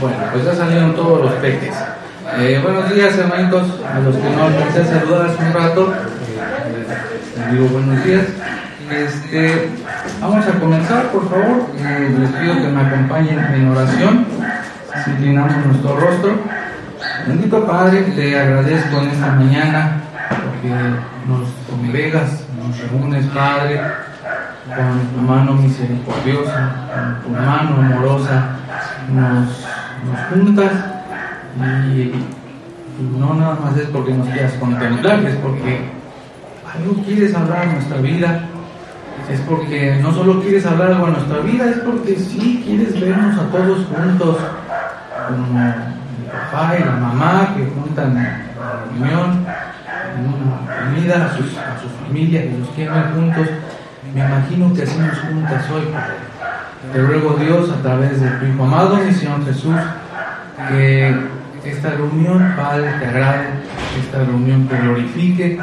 Bueno, pues ya salieron todos los peques. Eh, buenos días, hermanitos. A los que no alcancé a saludar hace un rato, eh, digo buenos días. Este, vamos a comenzar, por favor. Eh, les pido que me acompañen en oración. Inclinamos nuestro rostro. Bendito Padre, te agradezco en esta mañana porque nos congregas, nos reúnes, Padre, con tu mano misericordiosa, con tu mano amorosa, nos, nos juntas y, no nada más es porque nos quieras contemplar, es porque algo quieres hablar en nuestra vida, es porque no solo quieres hablar algo en nuestra vida, es porque sí quieres vernos a todos juntos, como el papá y la mamá que juntan la reunión, en una comida, a, sus, a su familia, que los quieren juntos. Me imagino que así nos juntas hoy, Padre. Te ruego Dios a través de tu Hijo amado, mi Señor Jesús, que esta reunión, Padre, te agrade, esta reunión te glorifique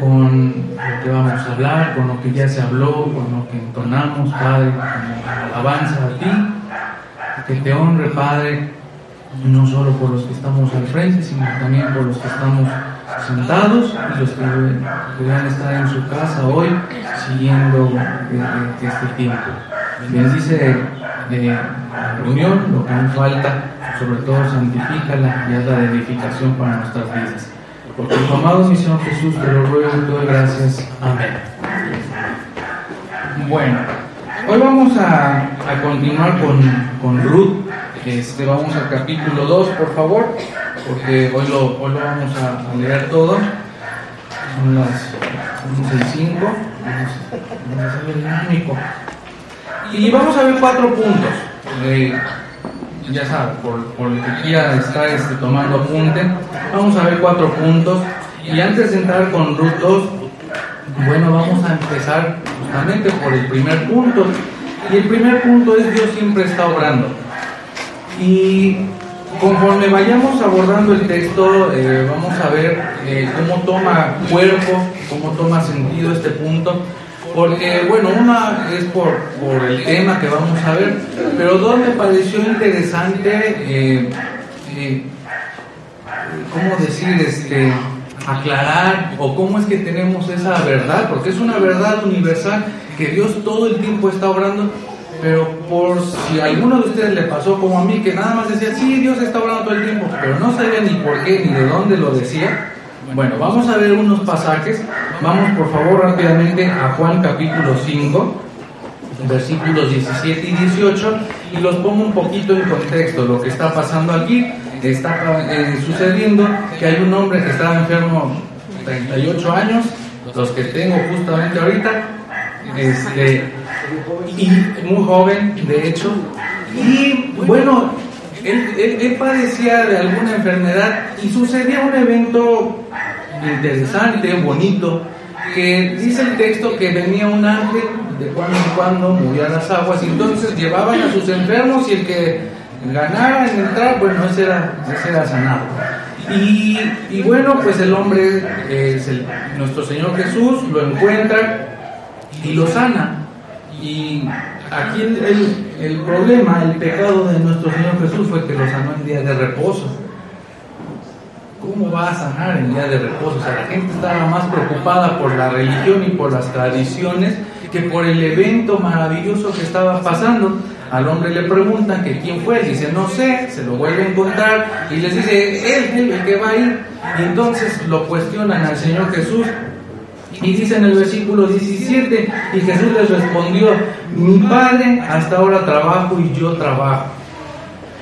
con lo que vamos a hablar, con lo que ya se habló, con lo que entonamos, Padre, como alabanza a ti, que te honre, Padre, no solo por los que estamos al frente, sino también por los que estamos sentados y los que puedan estar en su casa hoy siguiendo este tiempo. Bendice la reunión, lo que nos falta, sobre todo santifícala y haz la edificación para nuestras vidas. Por tu amado mi Señor Jesús, te lo ruego y doy gracias. Amén. Bueno, hoy vamos a, a continuar con, con Ruth. Este, vamos al capítulo 2, por favor, porque hoy lo, hoy lo vamos a, a leer todo. Son las 11 y 5. Vamos a ver el dinámico. Y vamos a ver cuatro puntos. Ya saben, por, por el que quiera estar este, tomando apunte, vamos a ver cuatro puntos. Y antes de entrar con Ruth 2, bueno, vamos a empezar justamente por el primer punto. Y el primer punto es Dios siempre está obrando. Y conforme vayamos abordando el texto, eh, vamos a ver eh, cómo toma cuerpo, cómo toma sentido este punto. Porque, bueno, una es por, por el tema que vamos a ver, pero dos me pareció interesante, eh, eh, ¿cómo decir? Este, aclarar o cómo es que tenemos esa verdad, porque es una verdad universal que Dios todo el tiempo está obrando, pero por si a alguno de ustedes le pasó como a mí, que nada más decía, sí, Dios está obrando todo el tiempo, pero no sabía ni por qué ni de dónde lo decía. Bueno, vamos a ver unos pasajes. Vamos por favor rápidamente a Juan capítulo 5, versículos 17 y 18, y los pongo un poquito en contexto. Lo que está pasando aquí está eh, sucediendo que hay un hombre que estaba enfermo 38 años, los que tengo justamente ahorita, este, y muy joven, de hecho, y bueno, él, padecía de alguna enfermedad y sucedía un evento interesante, bonito, que dice el texto que venía un ángel de cuando en cuando, movía las aguas y entonces llevaban a sus enfermos y el que ganara en entrar, bueno, ese era, ese era sanado. Y, y, bueno, pues el hombre, es el, nuestro Señor Jesús, lo encuentra y lo sana. Y aquí el, el, problema, el pecado de nuestro Señor Jesús fue que lo sanó en día de reposo. ¿Cómo va a sanar en día de reposo? O sea, la gente estaba más preocupada por la religión y por las tradiciones que por el evento maravilloso que estaba pasando. Al hombre le preguntan que quién fue, dice no sé, se lo vuelve a encontrar y les dice, él, el que va a ir. Y entonces lo cuestionan al Señor Jesús y dice en el versículo 17, y Jesús les respondió, mi padre hasta ahora trabajo y yo trabajo.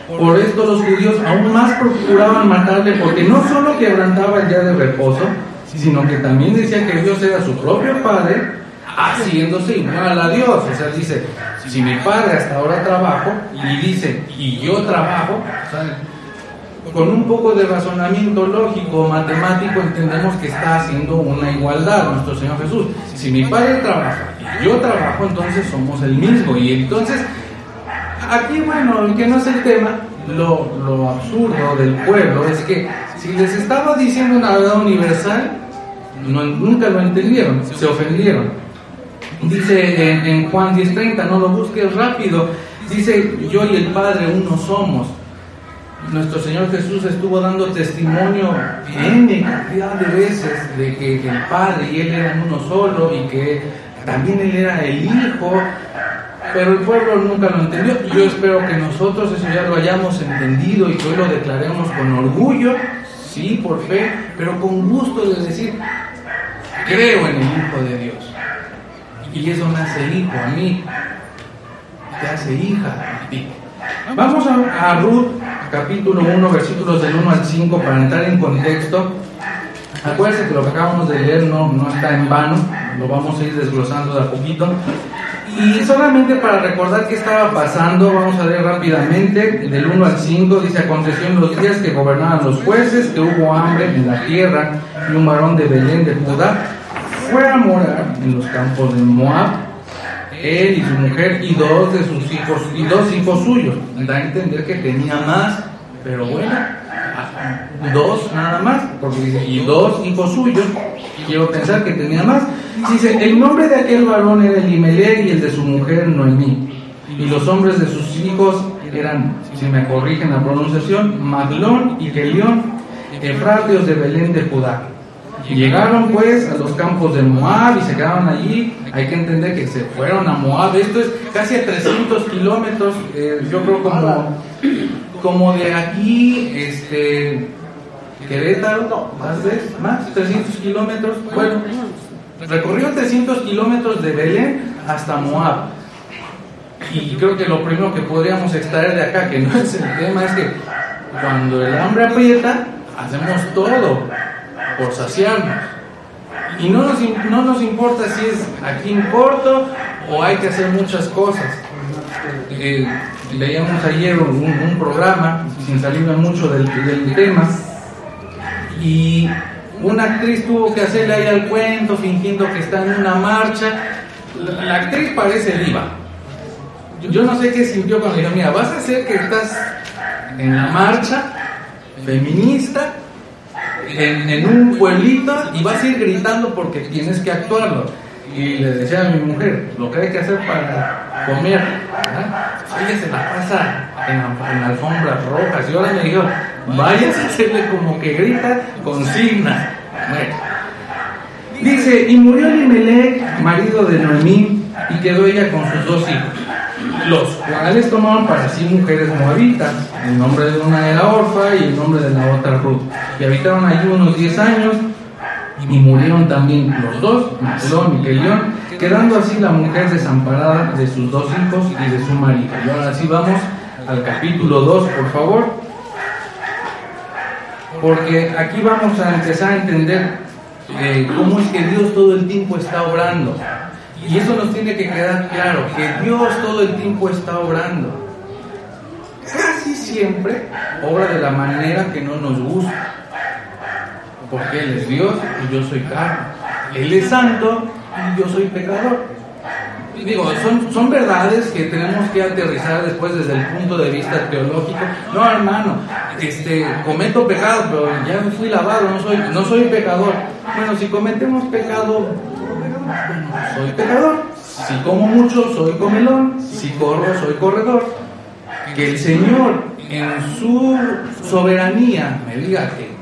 Por esto los judíos aún más procuraban matarle porque no solo quebrantaba el día de reposo, sino que también decía que Dios era su propio padre, haciéndose igual a Dios. O sea, dice, si mi padre hasta ahora trabajo, y dice, y yo trabajo, con un poco de razonamiento lógico, matemático, entendemos que está haciendo una igualdad nuestro Señor Jesús. Si mi padre trabaja y yo trabajo, entonces somos el mismo. Y entonces, aquí, bueno, que no es el tema, lo, lo absurdo del pueblo es que si les estaba diciendo una verdad universal, nunca lo entendieron, se ofendieron. Dice en, en Juan 10:30, no lo busques rápido, dice, yo y el Padre uno somos. nuestro Señor Jesús estuvo dando testimonio en cantidad de veces de que el Padre y Él eran uno solo y que también Él era el Hijo, pero el pueblo nunca lo entendió. Yo espero que nosotros eso ya lo hayamos entendido y que hoy lo declaremos con orgullo, sí, por fe, pero con gusto de decir, creo en el Hijo de Dios. Y eso me hace hijo a mí, te hace hija a ti. Vamos a, Ruth capítulo 1, versículos del 1 al 5, para entrar en contexto. Acuérdense que lo que acabamos de leer no, no está en vano, lo vamos a ir desglosando de a poquito. Y solamente para recordar qué estaba pasando, vamos a leer rápidamente del 1 al 5. Dice: Aconteció en los días que gobernaban los jueces que hubo hambre en la tierra, y un varón de Belén de Judá fue a morar en los campos de Moab él y su mujer y dos de sus hijos y dos hijos suyos. Da a entender que tenía más, pero bueno, dos nada más, porque y dos hijos suyos. Quiero pensar que tenía más. Dice, el nombre de aquel varón era Elimelech y el de su mujer Noemí. Y los hombres de sus hijos eran, si me corrigen la pronunciación, Maglón y Gelión, efratios de Belén de Judá. Llegaron pues a los campos de Moab y se quedaron allí. Hay que entender que se fueron a Moab. Esto es casi a 300 kilómetros. Eh, yo creo como, como de aquí, este, Querétaro, más, veces, más 300 kilómetros. Bueno, recorrió 300 kilómetros de Belén hasta Moab. Y creo que lo primero que podríamos extraer de acá, que no es el tema, es que cuando el hambre aprieta, hacemos todo por saciarnos. Y no nos, no nos importa si es aquí en corto o hay que hacer muchas cosas. Eh, leíamos ayer un, un, programa, sin salirme mucho del, del, tema, y una actriz tuvo que hacerle ahí al cuento fingiendo que está en una marcha. La, actriz parece diva. Yo, yo no sé qué sintió cuando dijo, mira, vas a hacer que estás en la marcha feminista en, en, un pueblito y vas a ir gritando porque tienes que actuarlo. Y le decía a mi mujer, lo que hay que hacer para comer, ella se la pasa en, en alfombras rojas. Y ahora me dijo, vayas a hacerle como que grita, consigna. Dice, y murió Elimelech, marido de Noemí, y quedó ella con sus dos hijos, los cuales tomaban para sí mujeres moabitas. El nombre de una era Orfa y el nombre de la otra Ruth. Y habitaron allí unos 10 años y murieron también los dos, Macelón y Kelión, quedando así la mujer desamparada de sus dos hijos y de su marido. Y ahora sí vamos al capítulo 2, por favor. Porque aquí vamos a empezar a entender eh, cómo es que Dios todo el tiempo está obrando. Y eso nos tiene que quedar claro, que Dios todo el tiempo está obrando. Casi siempre obra de la manera que no nos gusta. Porque Él es Dios y yo soy carne. Él es santo y yo soy pecador. Digo, son, son verdades que tenemos que aterrizar después desde el punto de vista teológico. No, hermano, este, cometo pecado, pero ya no fui lavado, no soy, no soy pecador. Bueno, si cometemos pecado, soy pecador. Si como mucho, soy comelón. Si corro, soy corredor. Que el Señor, en su soberanía, me diga que me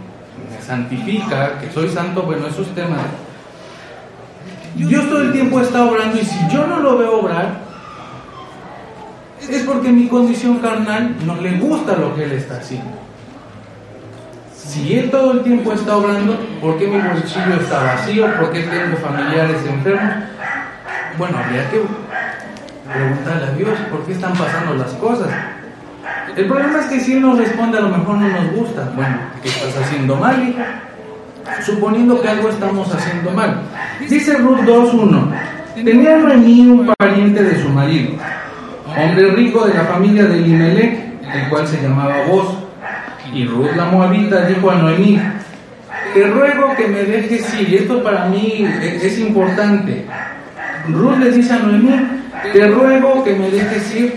santifica, que soy santo, bueno, esos temas. Dios todo el tiempo está obrando y si yo no lo veo obrar, es porque mi condición carnal no le gusta lo que Él está haciendo. Si Él todo el tiempo está obrando, ¿por qué mi bolsillo está vacío? ¿Por qué tengo familiares enfermos? Bueno, habría que preguntarle a Dios por qué están pasando las cosas. El problema es que si Él nos responde, a lo mejor no nos gusta. Bueno, ¿qué estás haciendo mal? Suponiendo que algo estamos haciendo mal. Dice Ruth 2.1. Tenía Noemí un pariente de su marido, hombre rico de la familia de Elimelech, el cual se llamaba Boz. Y Ruth la Moabita dijo a Noemí, te ruego que me dejes ir. Esto para mí es importante. Ruth le dice a Noemí, te ruego que me dejes ir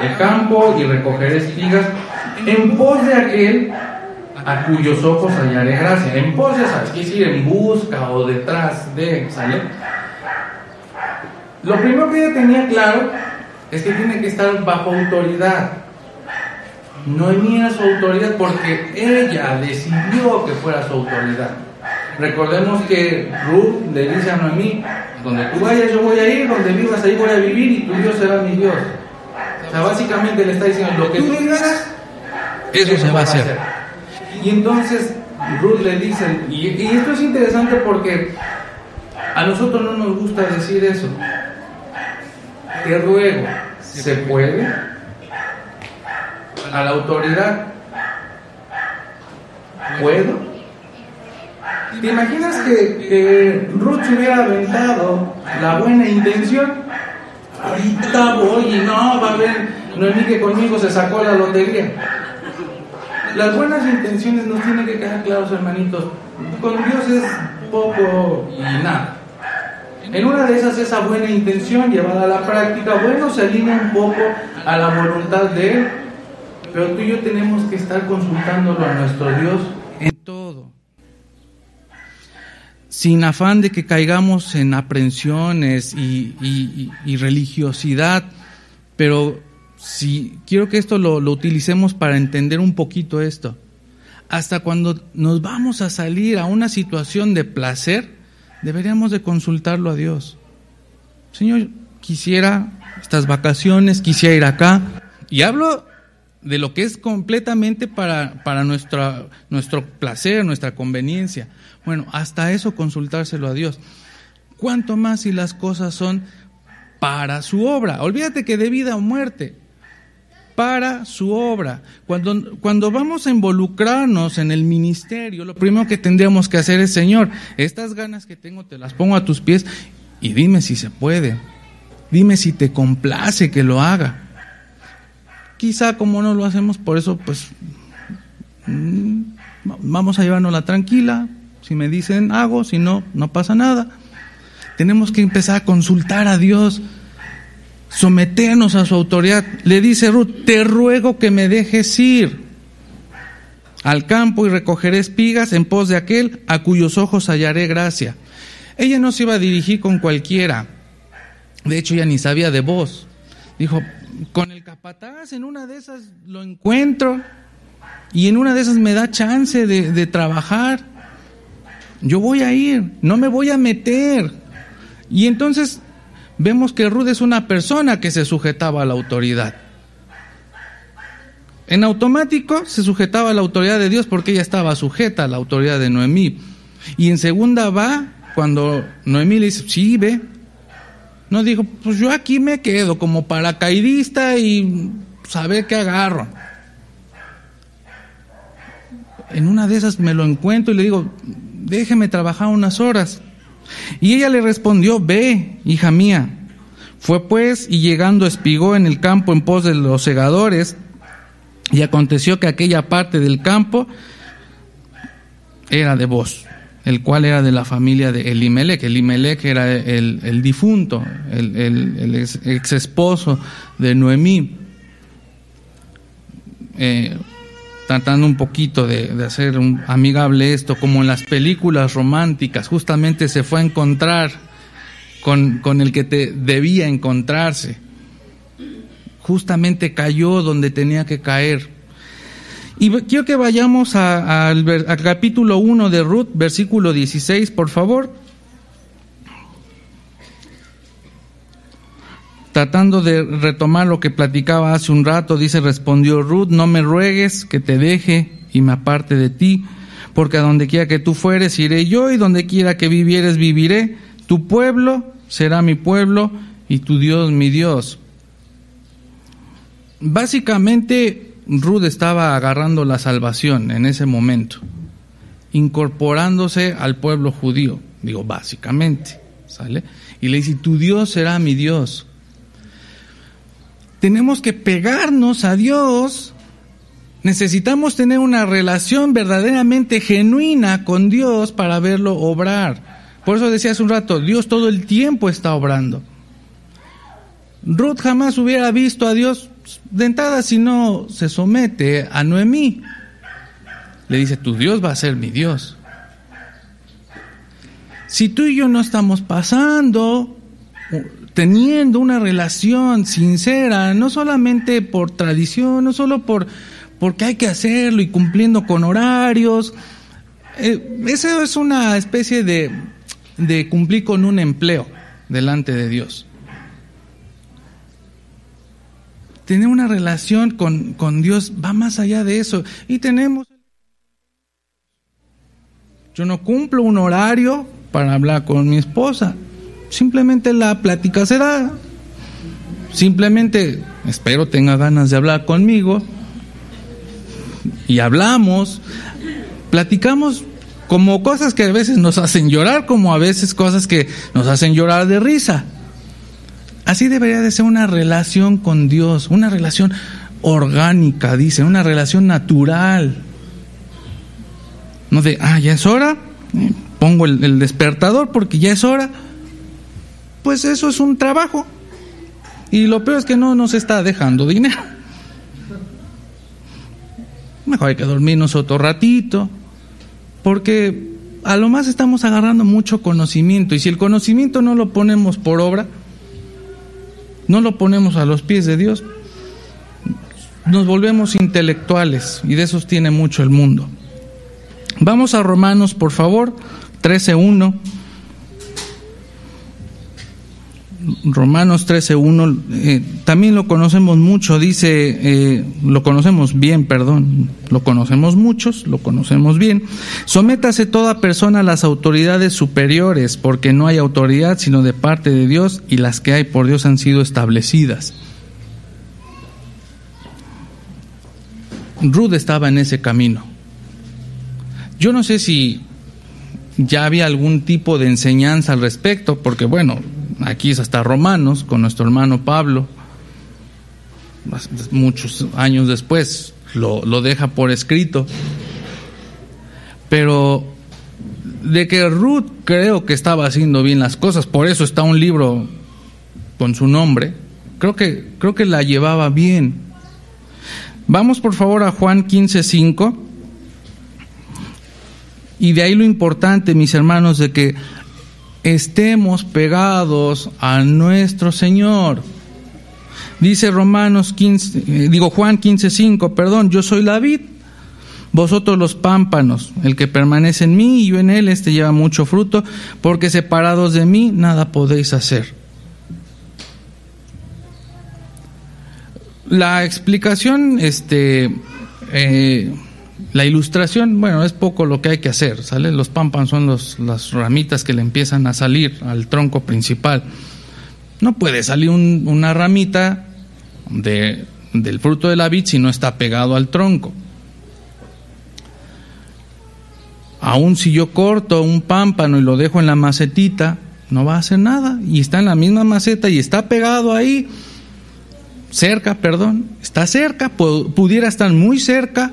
al campo y recoger espigas en pos de aquel a cuyos ojos hallaré gracia. En pos de, ¿sabes? Quiere decir en busca o detrás de, ¿sale? Lo primero que ella tenía claro es que tiene que estar bajo autoridad. Noemí era su autoridad porque ella decidió que fuera su autoridad. Recordemos que Ruth le dice a Noemí, donde tú vayas yo voy a ir, donde vivas ahí voy a vivir y tu Dios será mi Dios. O sea, básicamente le está diciendo, lo que tú digas, eso, se va a hacer. Y entonces Ruth le dice, y, y esto es interesante porque a nosotros no nos gusta decir eso. Te ruego, ¿se puede? A la autoridad, ¿puedo? ¿Te imaginas que, que Ruth se hubiera aventado la buena intención? Ahorita voy y no, va a haber, no es ni que conmigo se sacó la lotería. Las buenas intenciones nos tienen que quedar claros, hermanitos. Con Dios es poco y nada. En una de esas, esa buena intención llevada a la práctica, bueno, se alinea un poco a la voluntad de Él, pero tú y yo tenemos que estar consultándolo a nuestro Dios en todo. Sin afán de que caigamos en aprensiones y, religiosidad, pero si quiero que esto lo, lo utilicemos para entender un poquito esto. Hasta cuando nos vamos a salir a una situación de placer, deberíamos de consultarlo a Dios. Señor, quisiera estas vacaciones, quisiera ir acá. Y hablo de lo que es completamente para, para nuestra, nuestro placer, nuestra conveniencia. Bueno, hasta eso consultárselo a Dios. ¿Cuánto más si las cosas son para su obra? Olvídate que de vida o muerte, para su obra. Cuando, cuando vamos a involucrarnos en el ministerio, lo primero que tendríamos que hacer es, Señor, estas ganas que tengo te las pongo a tus pies y dime si se puede. Dime si te complace que lo haga. Quizá como no lo hacemos, por eso pues mm, vamos a llevárnosla tranquila. Si me dicen hago, si no, no pasa nada. Tenemos que empezar a consultar a Dios someternos a su autoridad. Le dice Ruth, te ruego que me dejes ir al campo y recogeré espigas en pos de aquel a cuyos ojos hallaré gracia. Ella no se iba a dirigir con cualquiera. De hecho, ella ni sabía de voz. Dijo, con el capataz en una de esas lo encuentro y en una de esas me da chance de, de trabajar. Yo voy a ir, no me voy a meter. Y entonces vemos que Ruth es una persona que se sujetaba a la autoridad. En automático se sujetaba a la autoridad de Dios porque ella estaba sujeta a la autoridad de Noemí. Y en segunda va cuando Noemí le dice, sí, ve. No dijo, pues yo aquí me quedo como paracaidista y saber qué agarro. En una de esas me lo encuentro y le digo, déjeme trabajar unas horas. Y ella le respondió, ve, hija mía. Fue pues y llegando espigó en el campo en pos de los segadores, y aconteció que aquella parte del campo era de vos, el cual era de la familia de Elimelech. Elimelech era el, el difunto, el, el, ex, esposo de Noemí. Eh, tratando un poquito de, hacer amigable esto, como en las películas románticas, justamente se fue a encontrar con, con el que te debía encontrarse. Justamente cayó donde tenía que caer. Y quiero que vayamos al capítulo 1 de Ruth, versículo 16, por favor. Tratando de retomar lo que platicaba hace un rato, dice, respondió Ruth, no me ruegues que te deje y me aparte de ti, porque a donde quiera que tú fueres iré yo y donde quiera que vivieres viviré. Tu pueblo será mi pueblo y tu Dios mi Dios. Básicamente, Ruth estaba agarrando la salvación en ese momento, incorporándose al pueblo judío, digo, básicamente, ¿sale? Y le dice, tu Dios será mi Dios tenemos que pegarnos a Dios. Necesitamos tener una relación verdaderamente genuina con Dios para verlo obrar. Por eso decía hace un rato, Dios todo el tiempo está obrando. Ruth jamás hubiera visto a Dios de entrada si no se somete a Noemí. Le dice, tu Dios va a ser mi Dios. Si tú y yo no estamos pasando teniendo una relación sincera, no solamente por tradición, no solo por, porque hay que hacerlo y cumpliendo con horarios. Eh, eso es una especie de, cumplir con un empleo delante de Dios. Tener una relación con Dios va más allá de eso. Y tenemos... Yo no cumplo un horario para hablar con mi esposa. Simplemente la plática será. Simplemente espero tenga ganas de hablar conmigo. Y hablamos. Platicamos como cosas que a veces nos hacen llorar, como a veces cosas que nos hacen llorar de risa. Así debería de ser una relación con Dios, una relación orgánica, dice, una relación natural. No de, ah, ya es hora, pongo el, despertador porque ya es hora. Pues eso es un trabajo. Y lo peor es que no nos está dejando dinero. Mejor hay que dormirnos otro ratito, porque a lo más estamos agarrando mucho conocimiento y si el conocimiento no lo ponemos por obra, no lo ponemos a los pies de Dios, nos volvemos intelectuales y de esos tiene mucho el mundo. Vamos a Romanos, por favor, 13.1. Romanos 13.1, eh, también lo conocemos mucho, dice, eh, lo conocemos bien, perdón, lo conocemos muchos, lo conocemos bien. Sométase toda persona a las autoridades superiores, porque no hay autoridad sino de parte de Dios y las que hay por Dios han sido establecidas. Ruth estaba en ese camino. Yo no sé si ya había algún tipo de enseñanza al respecto, porque bueno, aquí es hasta Romanos, con nuestro hermano Pablo, muchos años después lo, lo deja por escrito. Pero de que Ruth creo que estaba haciendo bien las cosas, por eso está un libro con su nombre, creo que, creo que la llevaba bien. Vamos por favor a Juan 15:5. Y de ahí lo importante, mis hermanos, de que estemos pegados a nuestro Señor. Dice Romanos 15, eh, digo Juan 15:5, perdón, yo soy la vid, vosotros los pámpanos, el que permanece en mí y yo en él, este lleva mucho fruto, porque separados de mí nada podéis hacer. La explicación, este, eh, la ilustración, bueno, es poco lo que hay que hacer, ¿sale? Los pámpanos son los, las ramitas que le empiezan a salir al tronco principal. No puede salir una ramita de, del fruto de la vid si no está pegado al tronco. Aún si yo corto un pámpano y lo dejo en la macetita, no va a hacer nada. Y está en la misma maceta y está pegado ahí, cerca, perdón, está cerca, pudiera estar muy cerca,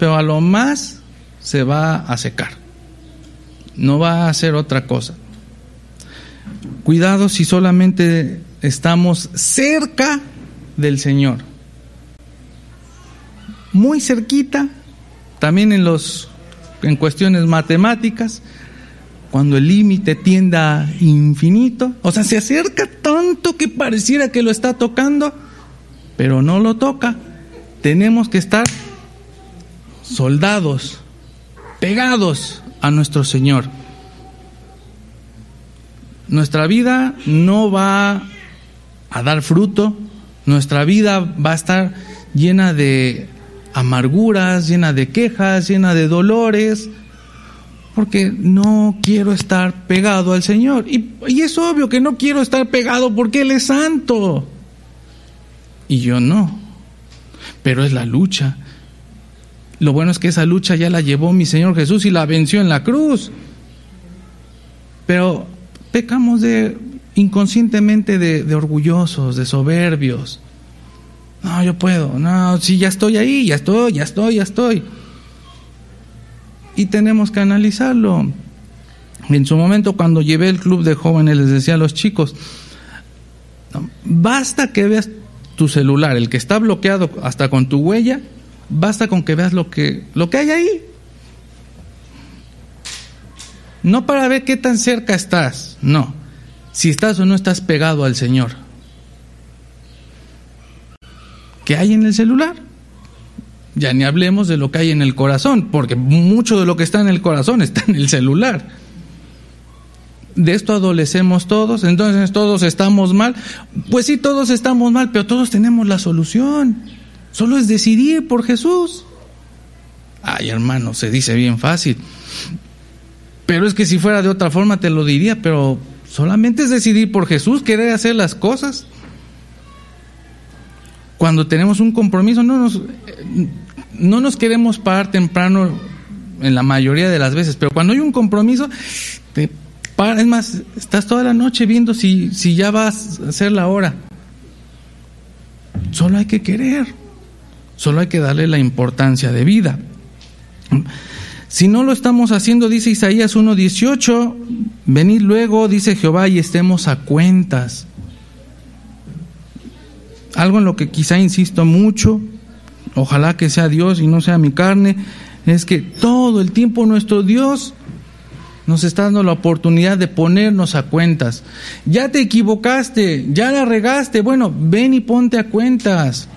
pero a lo más se va a secar. No va a hacer otra cosa. Cuidado si solamente estamos cerca del Señor. Muy cerquita, también en los en cuestiones matemáticas, cuando el límite tienda infinito, o sea, se acerca tanto que pareciera que lo está tocando, pero no lo toca. Tenemos que estar soldados pegados a nuestro Señor. Nuestra vida no va a dar fruto, nuestra vida va a estar llena de amarguras, llena de quejas, llena de dolores, porque no quiero estar pegado al Señor. Y, es obvio que no quiero estar pegado porque Él es santo. Y yo no. Pero es la lucha, lo bueno es que esa lucha ya la llevó mi Señor Jesús y la venció en la cruz. Pero pecamos de inconscientemente de, orgullosos, de soberbios. No, yo puedo. No, sí, ya estoy ahí, ya estoy, ya estoy, ya estoy. Y tenemos que analizarlo. En su momento, cuando llevé el club de jóvenes, les decía a los chicos, basta que veas tu celular, el que está bloqueado hasta con tu huella, Basta con que veas lo que, lo que hay ahí. No para ver qué tan cerca estás, no. Si estás o no estás pegado al Señor. ¿Qué hay en el celular? Ya ni hablemos de lo que hay en el corazón, porque mucho de lo que está en el corazón está en el celular. De esto adolecemos todos, entonces todos estamos mal. Pues sí, todos estamos mal, pero todos tenemos la solución. Solo es decidir por Jesús. Ay, hermano, se dice bien fácil. Pero es que si fuera de otra forma te lo diría, pero solamente es decidir por Jesús, querer hacer las cosas. Cuando tenemos un compromiso, no nos, no nos queremos parar temprano en la mayoría de las veces, pero cuando hay un compromiso, es más, estás toda la noche viendo si, si ya vas a hacer la hora. Solo hay que querer, solo hay que darle la importancia de vida. Si no lo estamos haciendo, dice Isaías 1.18, venid luego, dice Jehová, y estemos a cuentas. Algo en lo que quizá insisto mucho, ojalá que sea Dios y no sea mi carne, es que todo el tiempo nuestro Dios nos está dando la oportunidad de ponernos a cuentas. Ya te equivocaste, ya la regaste, bueno, ven y ponte a cuentas.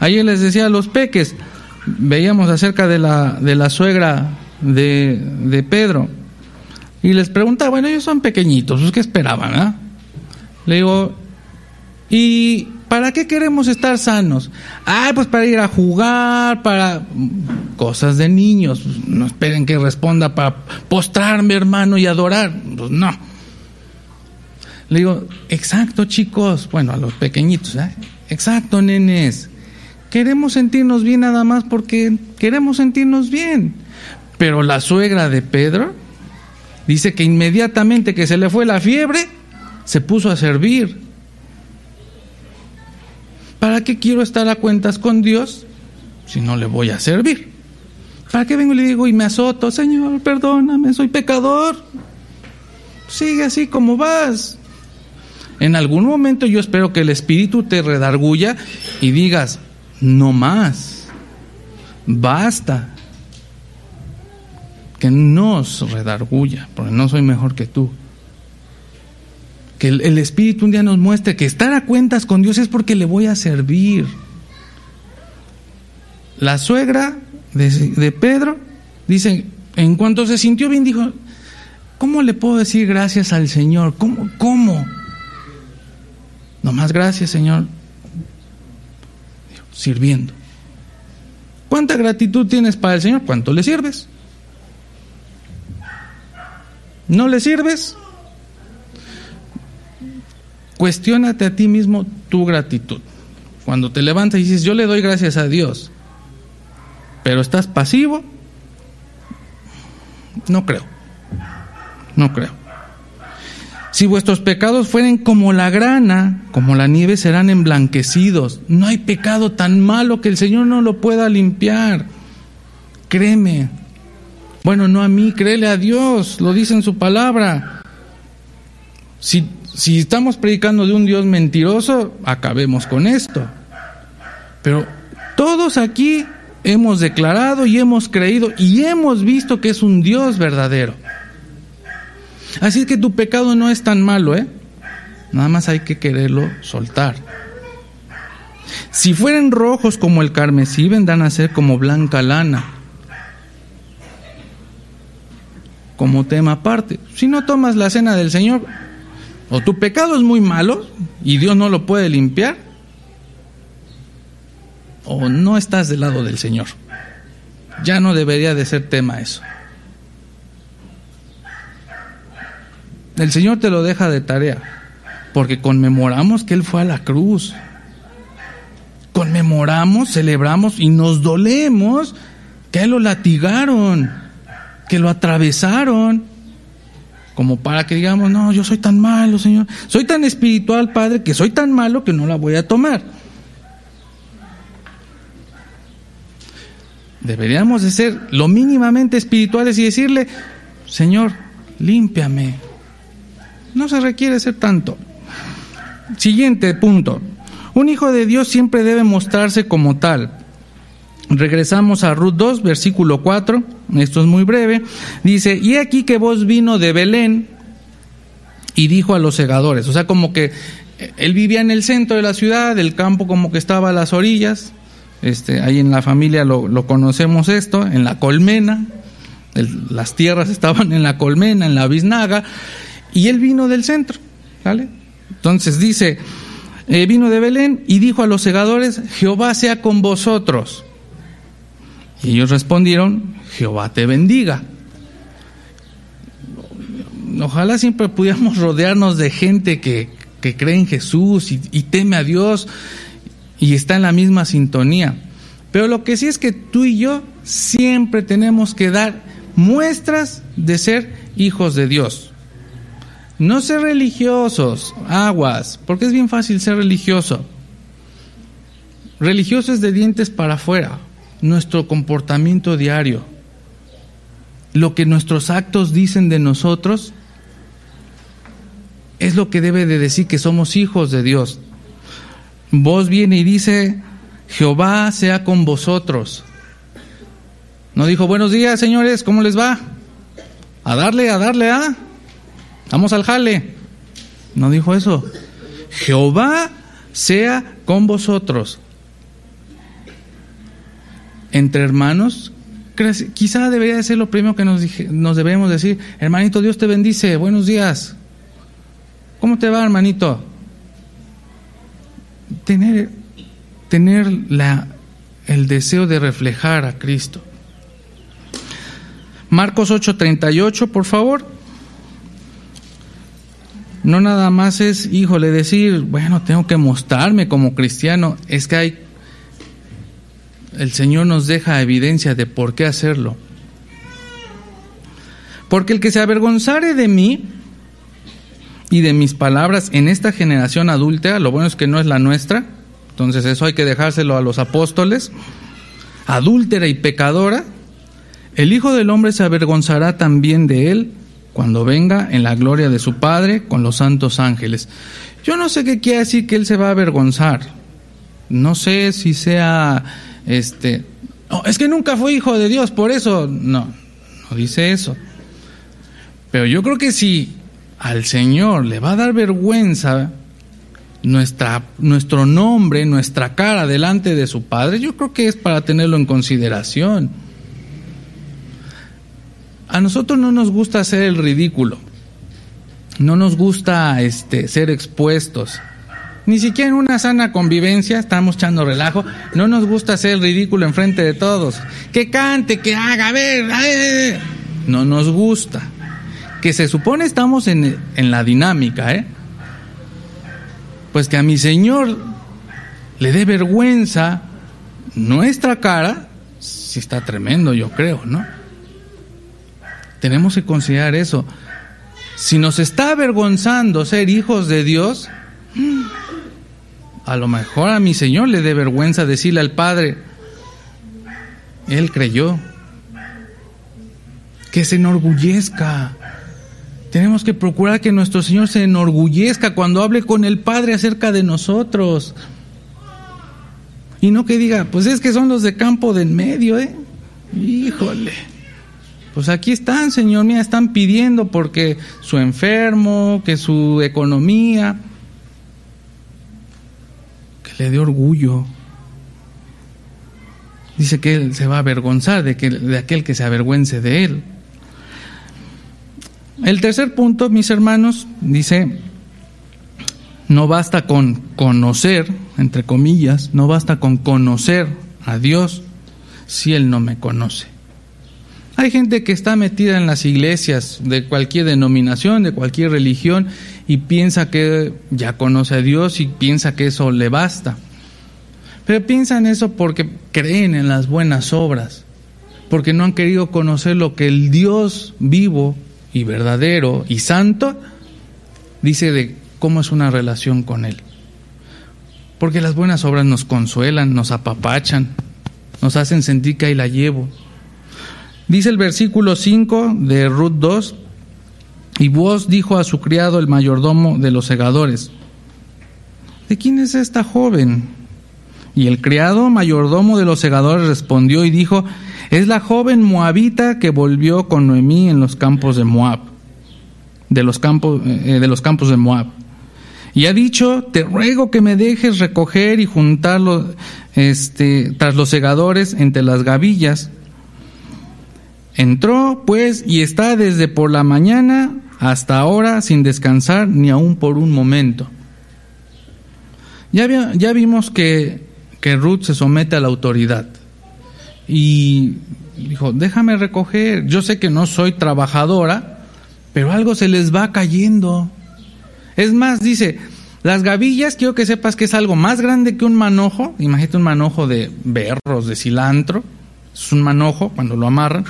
Ayer les decía a los peques, veíamos acerca de la, de la suegra de, de Pedro, y les preguntaba, bueno, ellos son pequeñitos, ¿qué esperaban? Ah? Le digo, ¿y ¿Para qué queremos estar sanos? Ay, pues para ir a jugar, para cosas de niños. No esperen que responda para postrarme, hermano, y adorar. Pues no. Le digo, exacto, chicos. Bueno, a los pequeñitos, ¿eh? Exacto, nenes. Queremos sentirnos bien nada más porque queremos sentirnos bien. Pero la suegra de Pedro dice que inmediatamente que se le fue la fiebre, se puso a servir ¿Para qué quiero estar a cuentas con Dios si no le voy a servir? ¿Para qué vengo y le digo y me azoto? Señor, perdóname, soy pecador. Sigue así como vas. En algún momento yo espero que el Espíritu te redarguya y digas, no más, basta. Que nos redarguya, porque no soy mejor que tú que el, Espíritu un día nos muestre que estar a cuentas con Dios es porque le voy a servir. La suegra de, Pedro dice, en cuanto se sintió bien, dijo, ¿cómo le puedo decir gracias al Señor? ¿Cómo? ¿Cómo? más gracias, Señor. Sirviendo. ¿Cuánta gratitud tienes para el Señor? ¿Cuánto le sirves? ¿No le sirves? Cuestiónate a ti mismo tu gratitud. Cuando te levantas y dices, yo le doy gracias a Dios, pero estás pasivo, no creo. No creo. Si vuestros pecados fueren como la grana, como la nieve, serán emblanquecidos. No hay pecado tan malo que el Señor no lo pueda limpiar. Créeme. Bueno, no a mí, créele a Dios, lo dice en su palabra. Si si estamos predicando de un Dios mentiroso, acabemos con esto. Pero todos aquí hemos declarado y hemos creído y hemos visto que es un Dios verdadero. Así que tu pecado no es tan malo, ¿eh? Nada más hay que quererlo soltar. Si fueren rojos como el carmesí, vendrán a ser como blanca lana. Como tema aparte. Si no tomas la cena del Señor, o tu pecado es muy malo y Dios no lo puede limpiar, o no estás del lado del Señor. Ya no debería de ser tema eso. El Señor te lo deja de tarea, porque conmemoramos que Él fue a la cruz. Conmemoramos, celebramos y nos dolemos que Él lo latigaron, que lo atravesaron como para que digamos, no, yo soy tan malo, Señor, soy tan espiritual, Padre, que soy tan malo que no la voy a tomar. Deberíamos de ser lo mínimamente espirituales y decirle, Señor, límpiame. No se requiere ser tanto. Siguiente punto. Un hijo de Dios siempre debe mostrarse como tal. Regresamos a Ruth 2, versículo 4, esto es muy breve. Dice, y aquí que vos vino de Belén y dijo a los segadores, o sea, como que él vivía en el centro de la ciudad, el campo como que estaba a las orillas, este, ahí en la familia lo, conocemos esto, en la colmena, las tierras estaban en la colmena, en la biznaga, y él vino del centro, ¿vale? Entonces dice, eh, vino de Belén y dijo a los segadores, Jehová sea con vosotros. Y ellos respondieron, Jehová te bendiga. Ojalá siempre pudiéramos rodearnos de gente que, cree en Jesús y teme a Dios y está en la misma sintonía. Pero lo que sí es que tú y yo siempre tenemos que dar muestras de ser hijos de Dios. No ser religiosos, aguas, porque es bien fácil ser religioso. Religioso es de dientes para afuera, nuestro comportamiento diario, lo que nuestros actos dicen de nosotros, es lo que debe de decir que somos hijos de Dios. Vos viene y dice, Jehová sea con vosotros. No dijo, buenos días señores, ¿cómo les va? A darle, a darle, ¿ah? Vamos al jale. No dijo eso. Jehová sea con vosotros. Entre hermanos, quizá debería ser lo primero que nos, nos debemos decir. Hermanito, Dios te bendice. Buenos días. ¿Cómo te va, hermanito? Tener, tener la, el deseo de reflejar a Cristo. Marcos 8:38, por favor. No nada más es, híjole, decir, bueno, tengo que mostrarme como cristiano. Es que hay, el Señor nos deja evidencia de por qué hacerlo. Porque el que se avergonzare de mí y de mis palabras en esta generación adúltera, lo bueno es que no es la nuestra, entonces eso hay que dejárselo a los apóstoles, adúltera y pecadora, el Hijo del Hombre se avergonzará también de él cuando venga en la gloria de su Padre con los santos ángeles. Yo no sé qué quiere decir que él se va a avergonzar. No sé si sea este es que nunca fue hijo de Dios, por eso no, no dice eso. Pero yo creo que si al Señor le va a dar vergüenza nuestra, nuestro nombre, nuestra cara delante de su Padre, yo creo que es para tenerlo en consideración. A nosotros no nos gusta hacer el ridículo, no nos gusta este, ser expuestos. Ni siquiera en una sana convivencia, estamos echando relajo, no nos gusta hacer el ridículo enfrente de todos. Que cante, que haga, a ver, no nos gusta que se supone estamos en, la dinámica, ¿eh? Pues que a mi Señor le dé vergüenza nuestra cara, si está tremendo, yo creo, ¿no? Tenemos que considerar eso. Si nos está avergonzando ser hijos de Dios, a lo mejor a mi Señor le dé vergüenza decirle al Padre, Él creyó, que se enorgullezca, tenemos que procurar que nuestro Señor se enorgullezca cuando hable con el Padre acerca de nosotros. Y no que diga, pues es que son los de campo del medio, ¿eh? Híjole. Pues aquí están, Señor, mira, están pidiendo porque su enfermo, que su economía, que le dé orgullo. Dice que él se va a avergonzar de, que, de aquel que se avergüence de él. El tercer punto, mis hermanos, dice, no basta con conocer, entre comillas, no basta con conocer a Dios si Él no me conoce. Hay gente que está metida en las iglesias de cualquier denominación, de cualquier religión, y piensa que ya conoce a Dios y piensa que eso le basta. Pero piensan eso porque creen en las buenas obras, porque no han querido conocer lo que el Dios vivo y verdadero y santo, dice de cómo es una relación con Él. Porque las buenas obras nos consuelan, nos apapachan, nos hacen sentir que ahí la llevo. Dice el versículo 5 de Ruth 2, y vos dijo a su criado el mayordomo de los segadores, ¿de quién es esta joven? Y el criado mayordomo de los segadores respondió y dijo, es la joven moabita que volvió con Noemí en los campos de Moab, de los campos, eh, de los campos de Moab. Y ha dicho, te ruego que me dejes recoger y juntar este, tras los segadores entre las gavillas. Entró, pues, y está desde por la mañana hasta ahora sin descansar ni aún por un momento. Ya, vimos que, que Ruth se somete a la autoridad. Y dijo, déjame recoger, yo sé que no soy trabajadora, pero algo se les va cayendo. Es más, dice, las gavillas, quiero que sepas que es algo más grande que un manojo, imagínate un manojo de berros, de cilantro, es un manojo cuando lo amarran,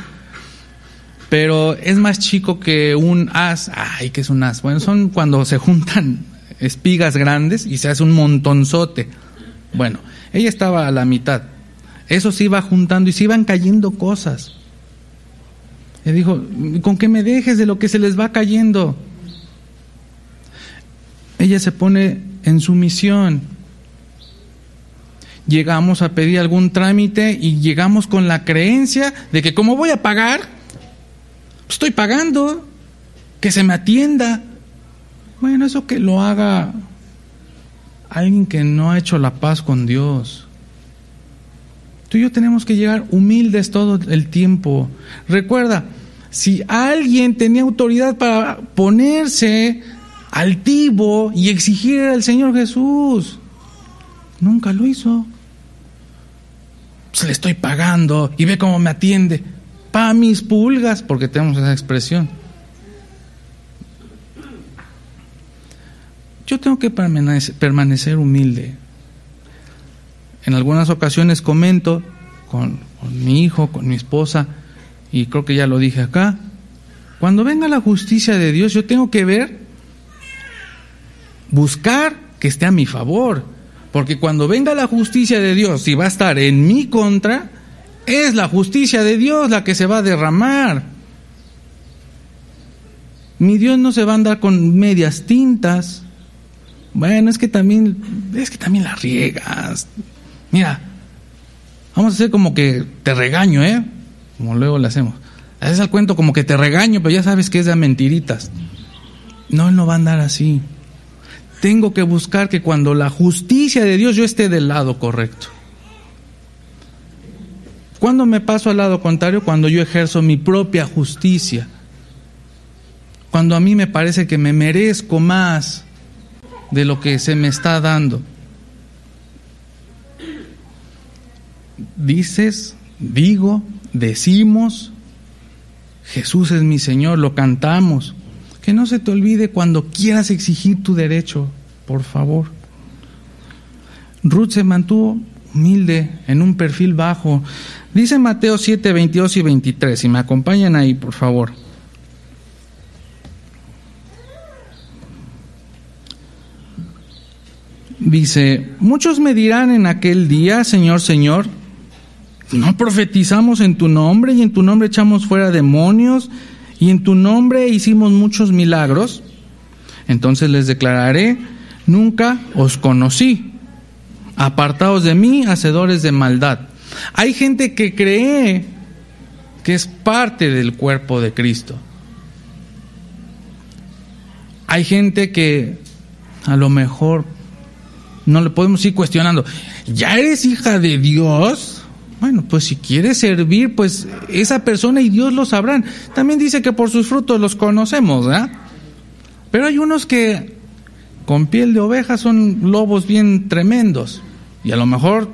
pero es más chico que un as, ay, que es un as, bueno, son cuando se juntan espigas grandes y se hace un montonzote. Bueno, ella estaba a la mitad eso se iba juntando y se iban cayendo cosas. Y dijo, con que me dejes de lo que se les va cayendo. Ella se pone en su misión. Llegamos a pedir algún trámite y llegamos con la creencia de que como voy a pagar, estoy pagando, que se me atienda. Bueno, eso que lo haga alguien que no ha hecho la paz con Dios. Tú y yo tenemos que llegar humildes todo el tiempo. Recuerda, si alguien tenía autoridad para ponerse altivo y exigir al Señor Jesús, nunca lo hizo. Se le estoy pagando y ve cómo me atiende. Pa' mis pulgas, porque tenemos esa expresión. Yo tengo que permanecer humilde. En algunas ocasiones comento con, mi hijo, con mi esposa, y creo que ya lo dije acá, cuando venga la justicia de Dios yo tengo que ver, buscar que esté a mi favor, porque cuando venga la justicia de Dios y va a estar en mi contra, es la justicia de Dios la que se va a derramar. Mi Dios no se va a andar con medias tintas. Bueno, es que también, es que también la riegas. Mira, vamos a hacer como que te regaño, ¿eh? Como luego le hacemos. Haces el cuento como que te regaño, pero ya sabes que es de mentiritas. No, él no va a andar así. Tengo que buscar que cuando la justicia de Dios yo esté del lado correcto. ¿Cuándo me paso al lado contrario? Cuando yo ejerzo mi propia justicia. Cuando a mí me parece que me merezco más de lo que se me está dando. dices, digo, decimos, Jesús es mi Señor, lo cantamos. Que no se te olvide cuando quieras exigir tu derecho, por favor. Ruth se mantuvo humilde, en un perfil bajo. Dice Mateo 7, 22 y 23, si me acompañan ahí, por favor. Dice, muchos me dirán en aquel día, Señor, Señor, no profetizamos en tu nombre y en tu nombre echamos fuera demonios y en tu nombre hicimos muchos milagros. Entonces les declararé, nunca os conocí. Apartados de mí, hacedores de maldad. Hay gente que cree que es parte del cuerpo de Cristo. Hay gente que a lo mejor no le podemos ir cuestionando. ¿Ya eres hija de Dios? Bueno, pues si quiere servir, pues esa persona y Dios lo sabrán. También dice que por sus frutos los conocemos, ¿verdad? Pero hay unos que con piel de oveja son lobos bien tremendos. Y a lo mejor,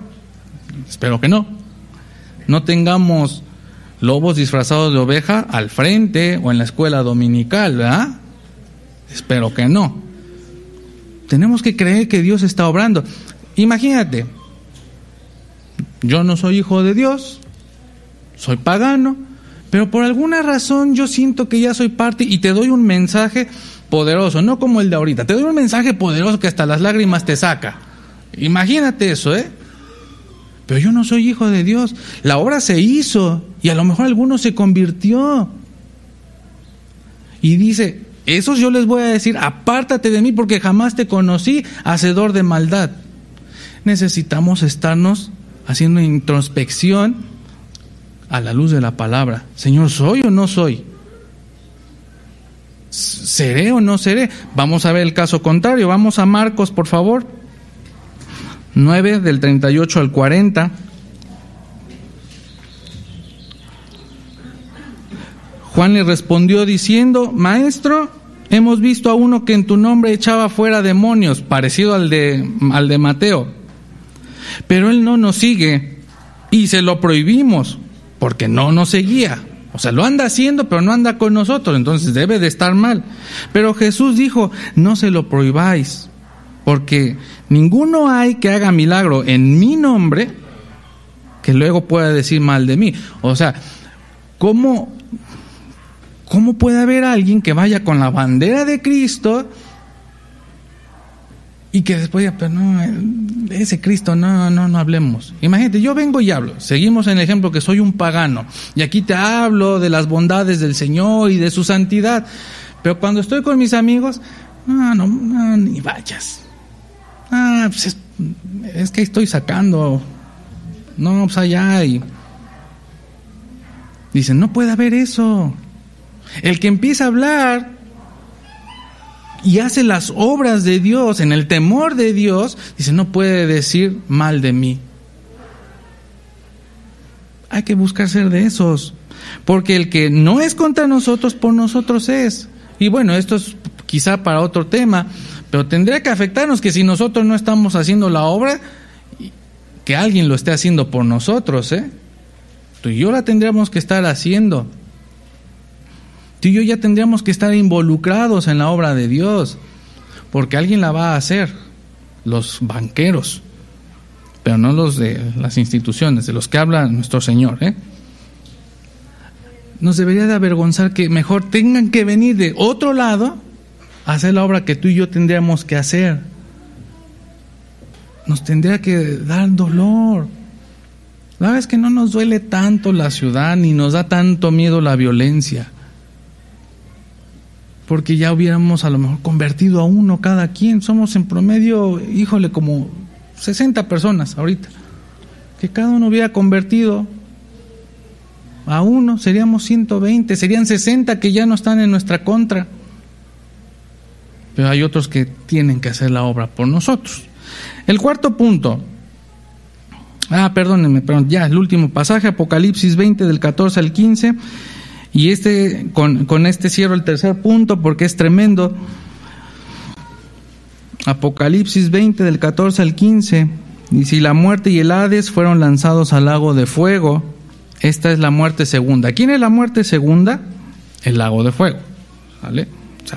espero que no, no tengamos lobos disfrazados de oveja al frente o en la escuela dominical, ¿verdad? Espero que no. Tenemos que creer que Dios está obrando. Imagínate, yo no soy hijo de Dios, soy pagano, pero por alguna razón yo siento que ya soy parte y te doy un mensaje poderoso, no como el de ahorita, te doy un mensaje poderoso que hasta las lágrimas te saca. Imagínate eso, ¿eh? Pero yo no soy hijo de Dios. La obra se hizo y a lo mejor alguno se convirtió. Y dice, esos yo les voy a decir, apártate de mí porque jamás te conocí, hacedor de maldad. Necesitamos estarnos haciendo introspección a la luz de la palabra. Señor, ¿soy o no soy? ¿Seré o no seré? Vamos a ver el caso contrario. Vamos a Marcos, por favor. 9 del 38 al 40. Juan le respondió diciendo, Maestro, hemos visto a uno que en tu nombre echaba fuera demonios, parecido al de, al de Mateo. Pero él no nos sigue y se lo prohibimos porque no nos seguía. O sea, lo anda haciendo, pero no anda con nosotros, entonces debe de estar mal. Pero Jesús dijo, no se lo prohibáis, porque ninguno hay que haga milagro en mi nombre que luego pueda decir mal de mí. O sea, ¿cómo, cómo puede haber alguien que vaya con la bandera de Cristo y que después diga, pero no, ese Cristo, no, no, no hablemos. Imagínate, yo vengo y hablo, seguimos en el ejemplo que soy un pagano, y aquí te hablo de las bondades del Señor y de su santidad, pero cuando estoy con mis amigos, no, no, no ni vayas. Ah, pues es, que estoy sacando, no, pues allá y... Dicen, no puede haber eso. El que empieza a hablar y hace las obras de Dios en el temor de Dios, dice, no puede decir mal de mí. Hay que buscar ser de esos, porque el que no es contra nosotros, por nosotros es. Y bueno, esto es quizá para otro tema, pero tendría que afectarnos que si nosotros no estamos haciendo la obra, que alguien lo esté haciendo por nosotros, ¿eh? Tú y yo la tendríamos que estar haciendo. Tú y yo ya tendríamos que estar involucrados en la obra de Dios, porque alguien la va a hacer, los banqueros, pero no los de las instituciones, de los que habla nuestro Señor. ¿eh? Nos debería de avergonzar que mejor tengan que venir de otro lado hacer la obra que tú y yo tendríamos que hacer. Nos tendría que dar dolor. La verdad es que no nos duele tanto la ciudad ni nos da tanto miedo la violencia porque ya hubiéramos a lo mejor convertido a uno cada quien. Somos en promedio, híjole, como 60 personas ahorita. Que cada uno hubiera convertido a uno, seríamos 120, serían 60 que ya no están en nuestra contra. Pero hay otros que tienen que hacer la obra por nosotros. El cuarto punto. Ah, perdónenme, perdón, ya, el último pasaje, Apocalipsis 20 del 14 al 15. Y este, con, con este cierro el tercer punto porque es tremendo. Apocalipsis 20 del 14 al 15. Y si la muerte y el Hades fueron lanzados al lago de fuego, esta es la muerte segunda. ¿Quién es la muerte segunda? El lago de fuego. ¿Vale?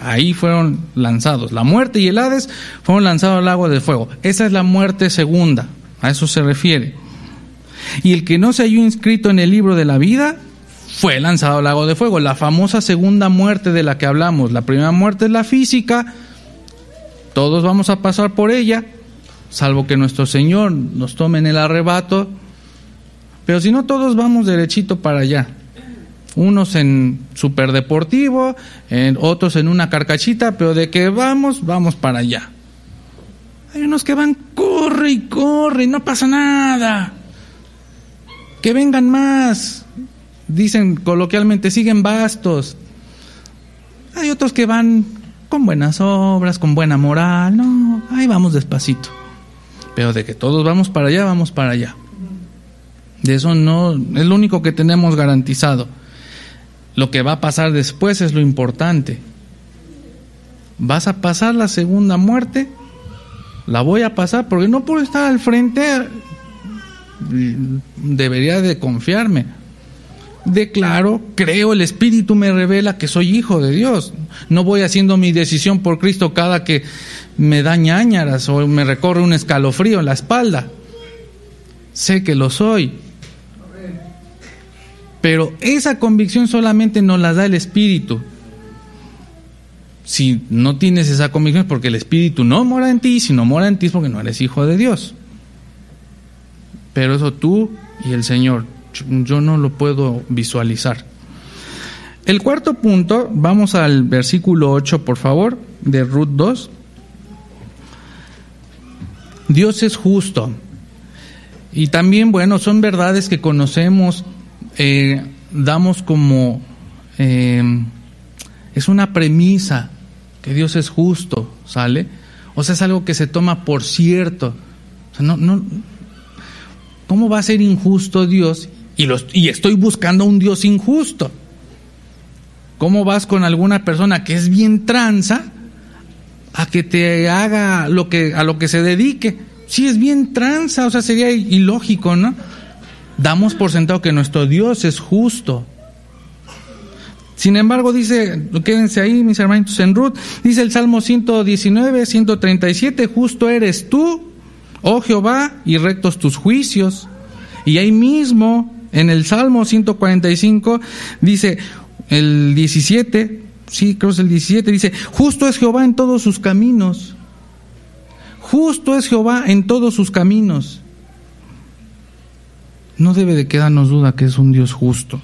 Ahí fueron lanzados. La muerte y el Hades fueron lanzados al lago de fuego. Esa es la muerte segunda. A eso se refiere. Y el que no se halló inscrito en el libro de la vida fue lanzado al lago de fuego. La famosa segunda muerte de la que hablamos. La primera muerte es la física. Todos vamos a pasar por ella, salvo que nuestro Señor nos tome en el arrebato. Pero si no, todos vamos derechito para allá. Unos en superdeportivo, en otros en una carcachita, pero de que vamos, vamos para allá. Hay unos que van, corre y corre no pasa nada. Que vengan más dicen coloquialmente, siguen bastos. Hay otros que van con buenas obras, con buena moral, no, ahí vamos despacito. Pero de que todos vamos para allá, vamos para allá. De eso no, es lo único que tenemos garantizado. Lo que va a pasar después es lo importante. ¿Vas a pasar la segunda muerte? La voy a pasar porque no por estar al frente debería de confiarme declaro, creo, el Espíritu me revela que soy hijo de Dios. No voy haciendo mi decisión por Cristo cada que me da ñañaras o me recorre un escalofrío en la espalda. Sé que lo soy. Pero esa convicción solamente nos la da el Espíritu. Si no tienes esa convicción es porque el Espíritu no mora en ti, si no mora en ti es porque no eres hijo de Dios. Pero eso tú y el Señor yo no lo puedo visualizar. El cuarto punto, vamos al versículo 8, por favor, de Ruth 2. Dios es justo. Y también, bueno, son verdades que conocemos, eh, damos como eh, Es una premisa que Dios es justo, ¿sale? O sea, es algo que se toma por cierto. no, no, ¿Cómo va a ser injusto Dios? Y, los, y estoy buscando un Dios injusto. ¿Cómo vas con alguna persona que es bien tranza a que te haga lo que, a lo que se dedique? Si es bien tranza, o sea, sería ilógico, ¿no? Damos por sentado que nuestro Dios es justo. Sin embargo, dice, quédense ahí, mis hermanitos en Ruth, dice el Salmo 119, 137, justo eres tú, oh Jehová, y rectos tus juicios. Y ahí mismo, en el Salmo 145, dice el 17, sí, creo es el 17, dice, justo es Jehová en todos sus caminos. Justo es Jehová en todos sus caminos. No debe de quedarnos duda que es un Dios justo.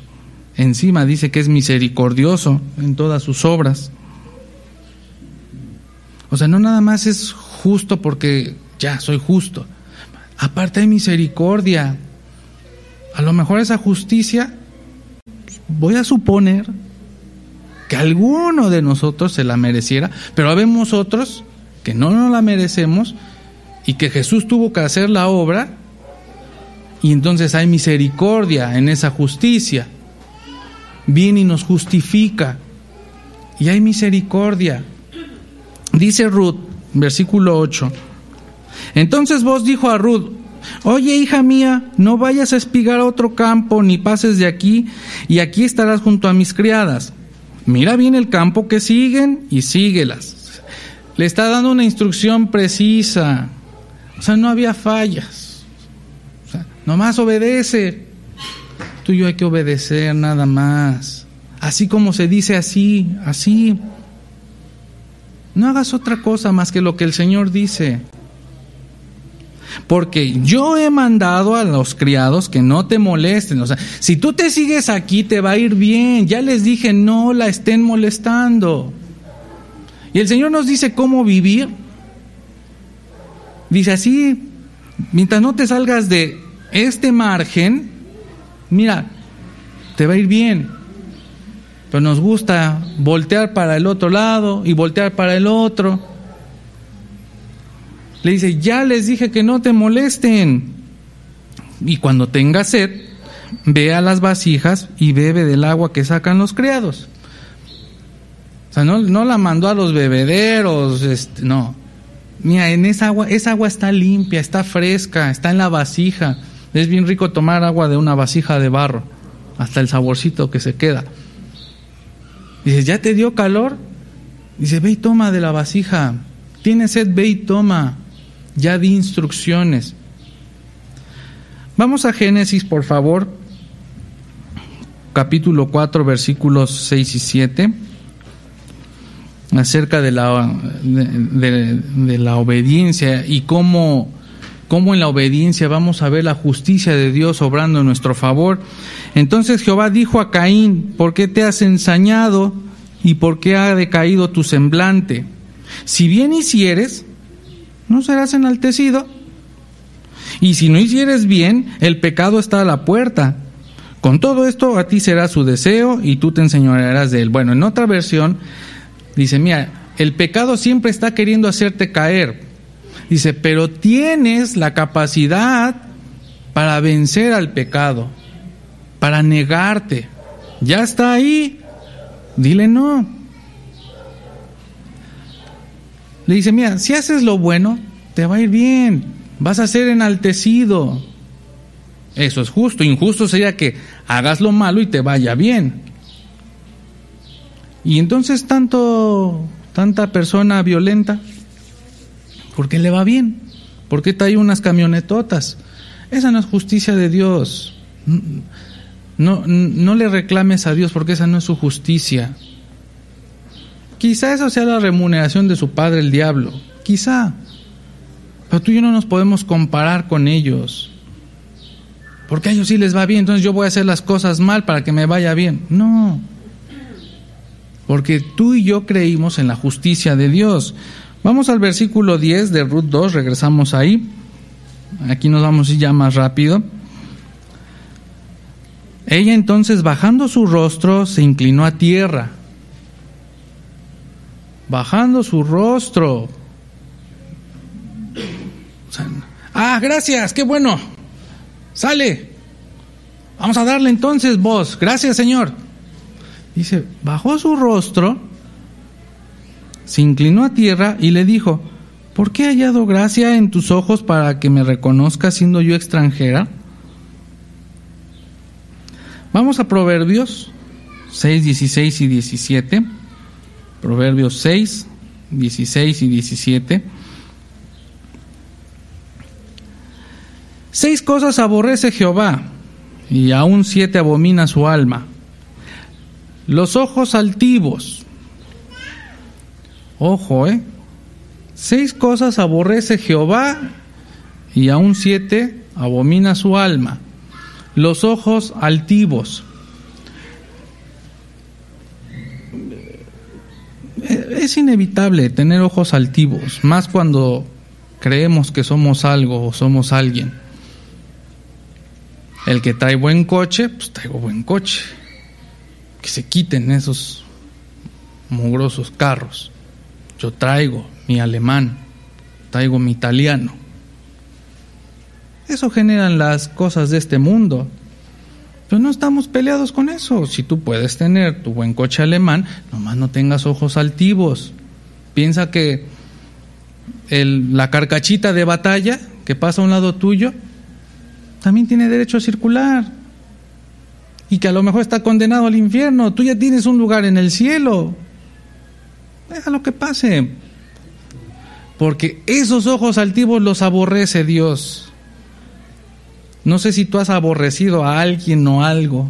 Encima dice que es misericordioso en todas sus obras. O sea, no nada más es justo porque ya soy justo. Aparte hay misericordia. A lo mejor esa justicia, voy a suponer que alguno de nosotros se la mereciera, pero habemos otros que no nos la merecemos y que Jesús tuvo que hacer la obra y entonces hay misericordia en esa justicia. Viene y nos justifica y hay misericordia. Dice Ruth, versículo 8. Entonces vos dijo a Ruth, oye hija mía, no vayas a espigar a otro campo, ni pases de aquí, y aquí estarás junto a mis criadas. Mira bien el campo que siguen y síguelas. Le está dando una instrucción precisa. O sea, no había fallas. Nomás obedece. Tú y yo hay que obedecer nada más. Así como se dice así, así. No hagas otra cosa más que lo que el Señor dice. Porque yo he mandado a los criados que no te molesten. O sea, si tú te sigues aquí te va a ir bien. Ya les dije, no la estén molestando. Y el Señor nos dice cómo vivir. Dice así, mientras no te salgas de este margen, mira, te va a ir bien. Pero nos gusta voltear para el otro lado y voltear para el otro. Le dice, ya les dije que no te molesten. Y cuando tenga sed, ve a las vasijas y bebe del agua que sacan los criados. O sea, no, no la mandó a los bebederos, este, no. Mira, en esa agua, esa agua está limpia, está fresca, está en la vasija. Es bien rico tomar agua de una vasija de barro, hasta el saborcito que se queda. Dice, ¿ya te dio calor? Dice, ve y toma de la vasija. Tienes sed, ve y toma ya di instrucciones. Vamos a Génesis, por favor, capítulo 4, versículos 6 y 7, acerca de la, de, la obediencia y cómo, cómo en la obediencia vamos a ver la justicia de Dios obrando en nuestro favor. Entonces Jehová dijo a Caín, ¿por qué te has ensañado y por qué ha decaído tu semblante? Si bien hicieres, no serás enaltecido. Y si no hicieres bien, el pecado está a la puerta. Con todo esto a ti será su deseo y tú te enseñorearás de él. Bueno, en otra versión dice, mira, el pecado siempre está queriendo hacerte caer. Dice, pero tienes la capacidad para vencer al pecado, para negarte. Ya está ahí. Dile no. Le dice, mira, si haces lo bueno, te va a ir bien, vas a ser enaltecido. Eso es justo. Injusto sería que hagas lo malo y te vaya bien. Y entonces tanto, tanta persona violenta, ¿por qué le va bien? ¿Por qué trae unas camionetotas? Esa no es justicia de Dios. No, no le reclames a Dios porque esa no es su justicia. Quizá eso sea la remuneración de su padre el diablo, quizá. Pero tú y yo no nos podemos comparar con ellos. Porque a ellos sí les va bien, entonces yo voy a hacer las cosas mal para que me vaya bien. No. Porque tú y yo creímos en la justicia de Dios. Vamos al versículo 10 de Ruth 2, regresamos ahí. Aquí nos vamos a ir ya más rápido. Ella entonces, bajando su rostro, se inclinó a tierra bajando su rostro. Ah, gracias, qué bueno. Sale. Vamos a darle entonces vos. Gracias, Señor. Dice, bajó su rostro, se inclinó a tierra y le dijo, ¿por qué he hallado gracia en tus ojos para que me reconozcas siendo yo extranjera? Vamos a Proverbios 6, 16 y 17. Proverbios 6, 16 y 17. Seis cosas aborrece Jehová, y aún siete abomina su alma. Los ojos altivos. Ojo, ¿eh? Seis cosas aborrece Jehová, y aún siete abomina su alma. Los ojos altivos. Es inevitable tener ojos altivos, más cuando creemos que somos algo o somos alguien. El que trae buen coche, pues traigo buen coche. Que se quiten esos mugrosos carros. Yo traigo mi alemán, traigo mi italiano. Eso generan las cosas de este mundo. Pero no estamos peleados con eso. Si tú puedes tener tu buen coche alemán, nomás no tengas ojos altivos. Piensa que la carcachita de batalla que pasa a un lado tuyo también tiene derecho a circular. Y que a lo mejor está condenado al infierno. Tú ya tienes un lugar en el cielo. Deja lo que pase. Porque esos ojos altivos los aborrece Dios. No sé si tú has aborrecido a alguien o algo.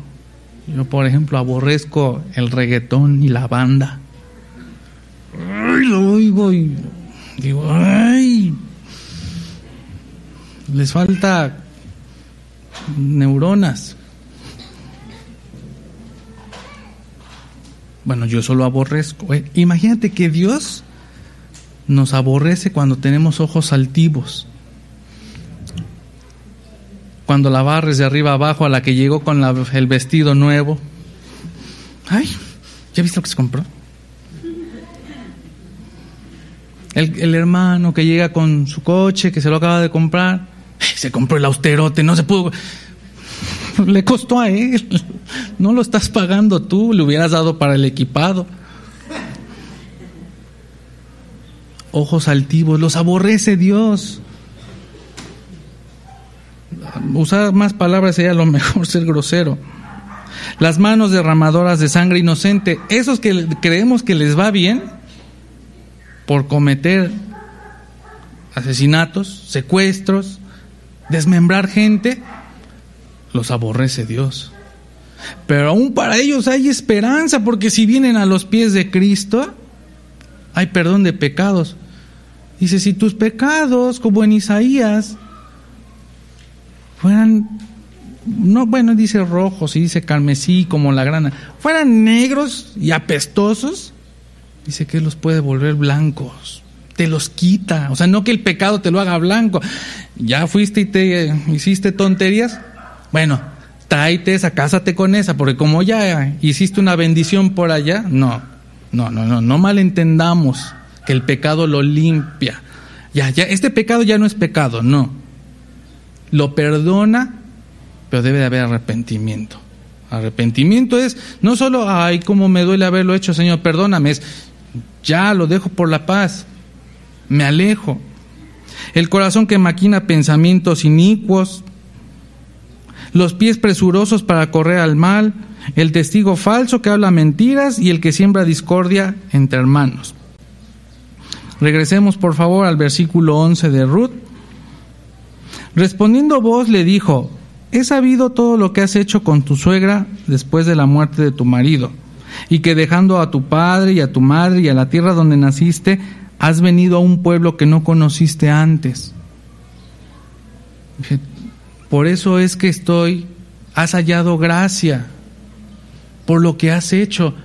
Yo, por ejemplo, aborrezco el reggaetón y la banda. Ay, lo oigo y digo, ay, les falta neuronas. Bueno, yo solo aborrezco. Eh, imagínate que Dios nos aborrece cuando tenemos ojos altivos. Cuando la barres de arriba abajo a la que llegó con el vestido nuevo. Ay, ¿ya viste lo que se compró? El, el, hermano que llega con su coche, que se lo acaba de comprar, se compró el austerote, no se pudo. Le costó a él. No lo estás pagando tú, le hubieras dado para el equipado. Ojos altivos, los aborrece Dios. Usar más palabras sería lo mejor ser grosero. Las manos derramadoras de sangre inocente, esos que creemos que les va bien por cometer asesinatos, secuestros, desmembrar gente, los aborrece Dios. Pero aún para ellos hay esperanza, porque si vienen a los pies de Cristo, hay perdón de pecados. Dice, si tus pecados, como en Isaías, fueran, no, bueno, dice rojos y dice carmesí como la grana, fueran negros y apestosos, dice que los puede volver blancos te los quita. O sea, no que el pecado te lo haga blanco. Ya fuiste y te hiciste tonterías. Bueno, tráete esa, cásate con esa, porque como ya hiciste una bendición por allá, no, no, no, no, no malentendamos que el pecado lo limpia. Ya, ya, este pecado ya no es pecado, no. Lo perdona, pero debe de haber arrepentimiento. Arrepentimiento es no solo, ay, cómo me duele haberlo hecho, Señor, perdóname, es ya lo dejo por la paz me alejo. El corazón que maquina pensamientos inicuos, los pies presurosos para correr al mal, el testigo falso que habla mentiras y el que siembra discordia entre hermanos. Regresemos por favor al versículo 11 de Ruth. Respondiendo vos le dijo, he sabido todo lo que has hecho con tu suegra después de la muerte de tu marido, y que dejando a tu padre y a tu madre y a la tierra donde naciste, has venido a un pueblo que no conociste antes. Por eso es que estoy, has hallado gracia por lo que has hecho.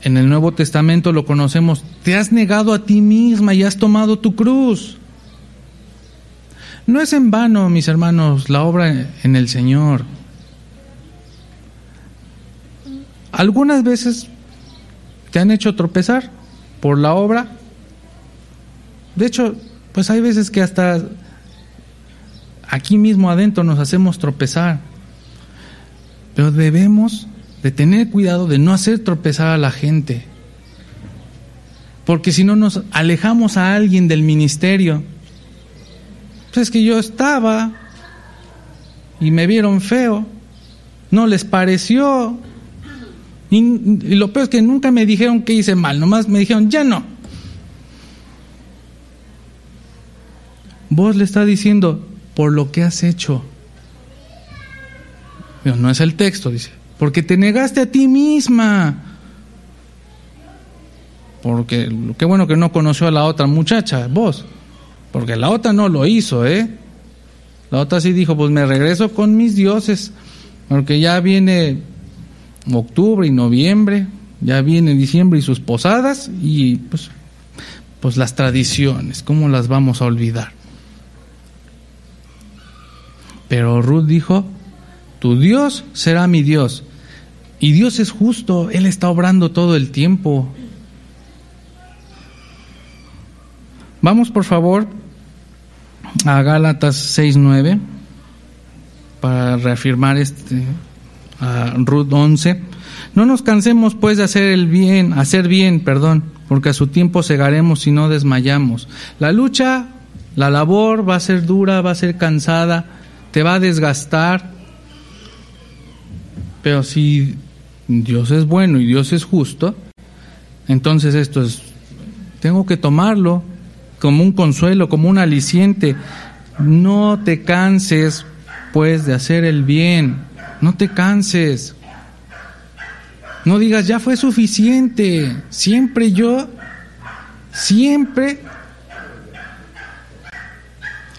En el Nuevo Testamento lo conocemos, te has negado a ti misma y has tomado tu cruz. No es en vano, mis hermanos, la obra en el Señor. Algunas veces te han hecho tropezar, por la obra. De hecho, pues hay veces que hasta aquí mismo adentro nos hacemos tropezar. Pero debemos de tener cuidado de no hacer tropezar a la gente. Porque si no nos alejamos a alguien del ministerio, pues es que yo estaba y me vieron feo, no les pareció. Y, lo peor es que nunca me dijeron que hice mal, nomás me dijeron, ya no. Vos le está diciendo, por lo que has hecho. no es el texto, dice, porque te negaste a ti misma. Porque qué bueno que no conoció a la otra muchacha, vos. Porque la otra no lo hizo, ¿eh? La otra sí dijo, pues me regreso con mis dioses, porque ya viene octubre y noviembre, ya viene diciembre y sus posadas y pues, pues las tradiciones, ¿cómo las vamos a olvidar? Pero Ruth dijo, tu Dios será mi Dios. Y Dios es justo, Él está obrando todo el tiempo. Vamos por favor a Gálatas 6.9 para reafirmar este a Ruth 11. No nos cansemos pues de hacer el bien, hacer bien, perdón, porque a su tiempo cegaremos si no desmayamos. La lucha, la labor va a ser dura, va a ser cansada, te va a desgastar, pero si Dios es bueno y Dios es justo, entonces esto es, tengo que tomarlo como un consuelo, como un aliciente. No te canses, pues, de hacer el bien. No te canses. No digas, ya fue suficiente. Siempre yo, siempre.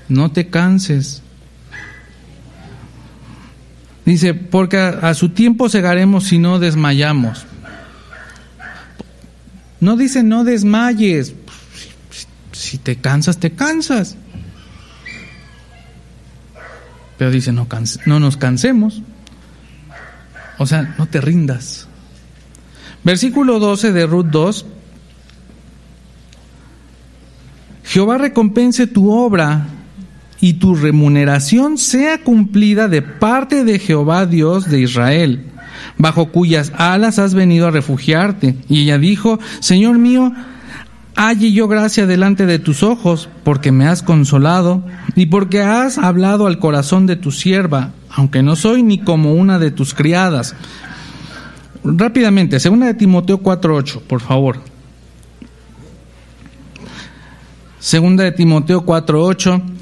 No te canses. Dice, porque a, su tiempo cegaremos si no desmayamos. No dice no desmayes. Si te cansas, te cansas. Pero dice, no, no nos cansemos. O sea, no te rindas. Versículo 12 de Ruth 2. Jehová recompense tu obra y tu remuneración sea cumplida de parte de Jehová Dios de Israel, bajo cuyas alas has venido a refugiarte. Y ella dijo, Señor mío, halle yo gracia delante de tus ojos, porque me has consolado y porque has hablado al corazón de tu sierva, aunque no soy ni como una de tus criadas. Rápidamente, segunda de Timoteo 4.8, por favor. Segunda de Timoteo 4.8.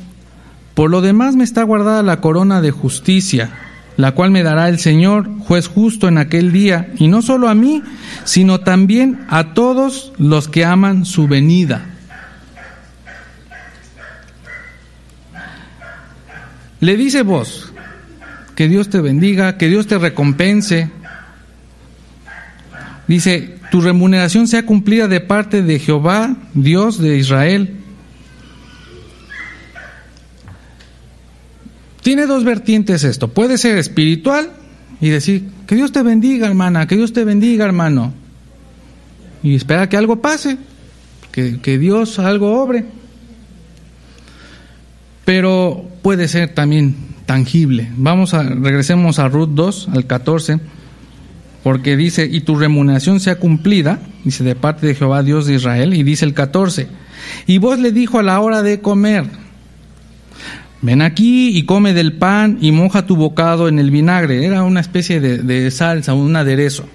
Por lo demás me está guardada la corona de justicia, la cual me dará el Señor, juez justo en aquel día, y no solo a mí, sino también a todos los que aman su venida. Le dice vos, que Dios te bendiga, que Dios te recompense. Dice, tu remuneración sea cumplida de parte de Jehová, Dios de Israel. Tiene dos vertientes esto. Puede ser espiritual y decir, que Dios te bendiga, hermana, que Dios te bendiga, hermano. Y espera que algo pase, que, que Dios algo obre. Pero puede ser también tangible. Vamos a, regresemos a Ruth 2, al 14, porque dice, y tu remuneración sea cumplida, dice, de parte de Jehová Dios de Israel, y dice el 14, y vos le dijo a la hora de comer, ven aquí y come del pan y moja tu bocado en el vinagre, era una especie de, de salsa, un aderezo.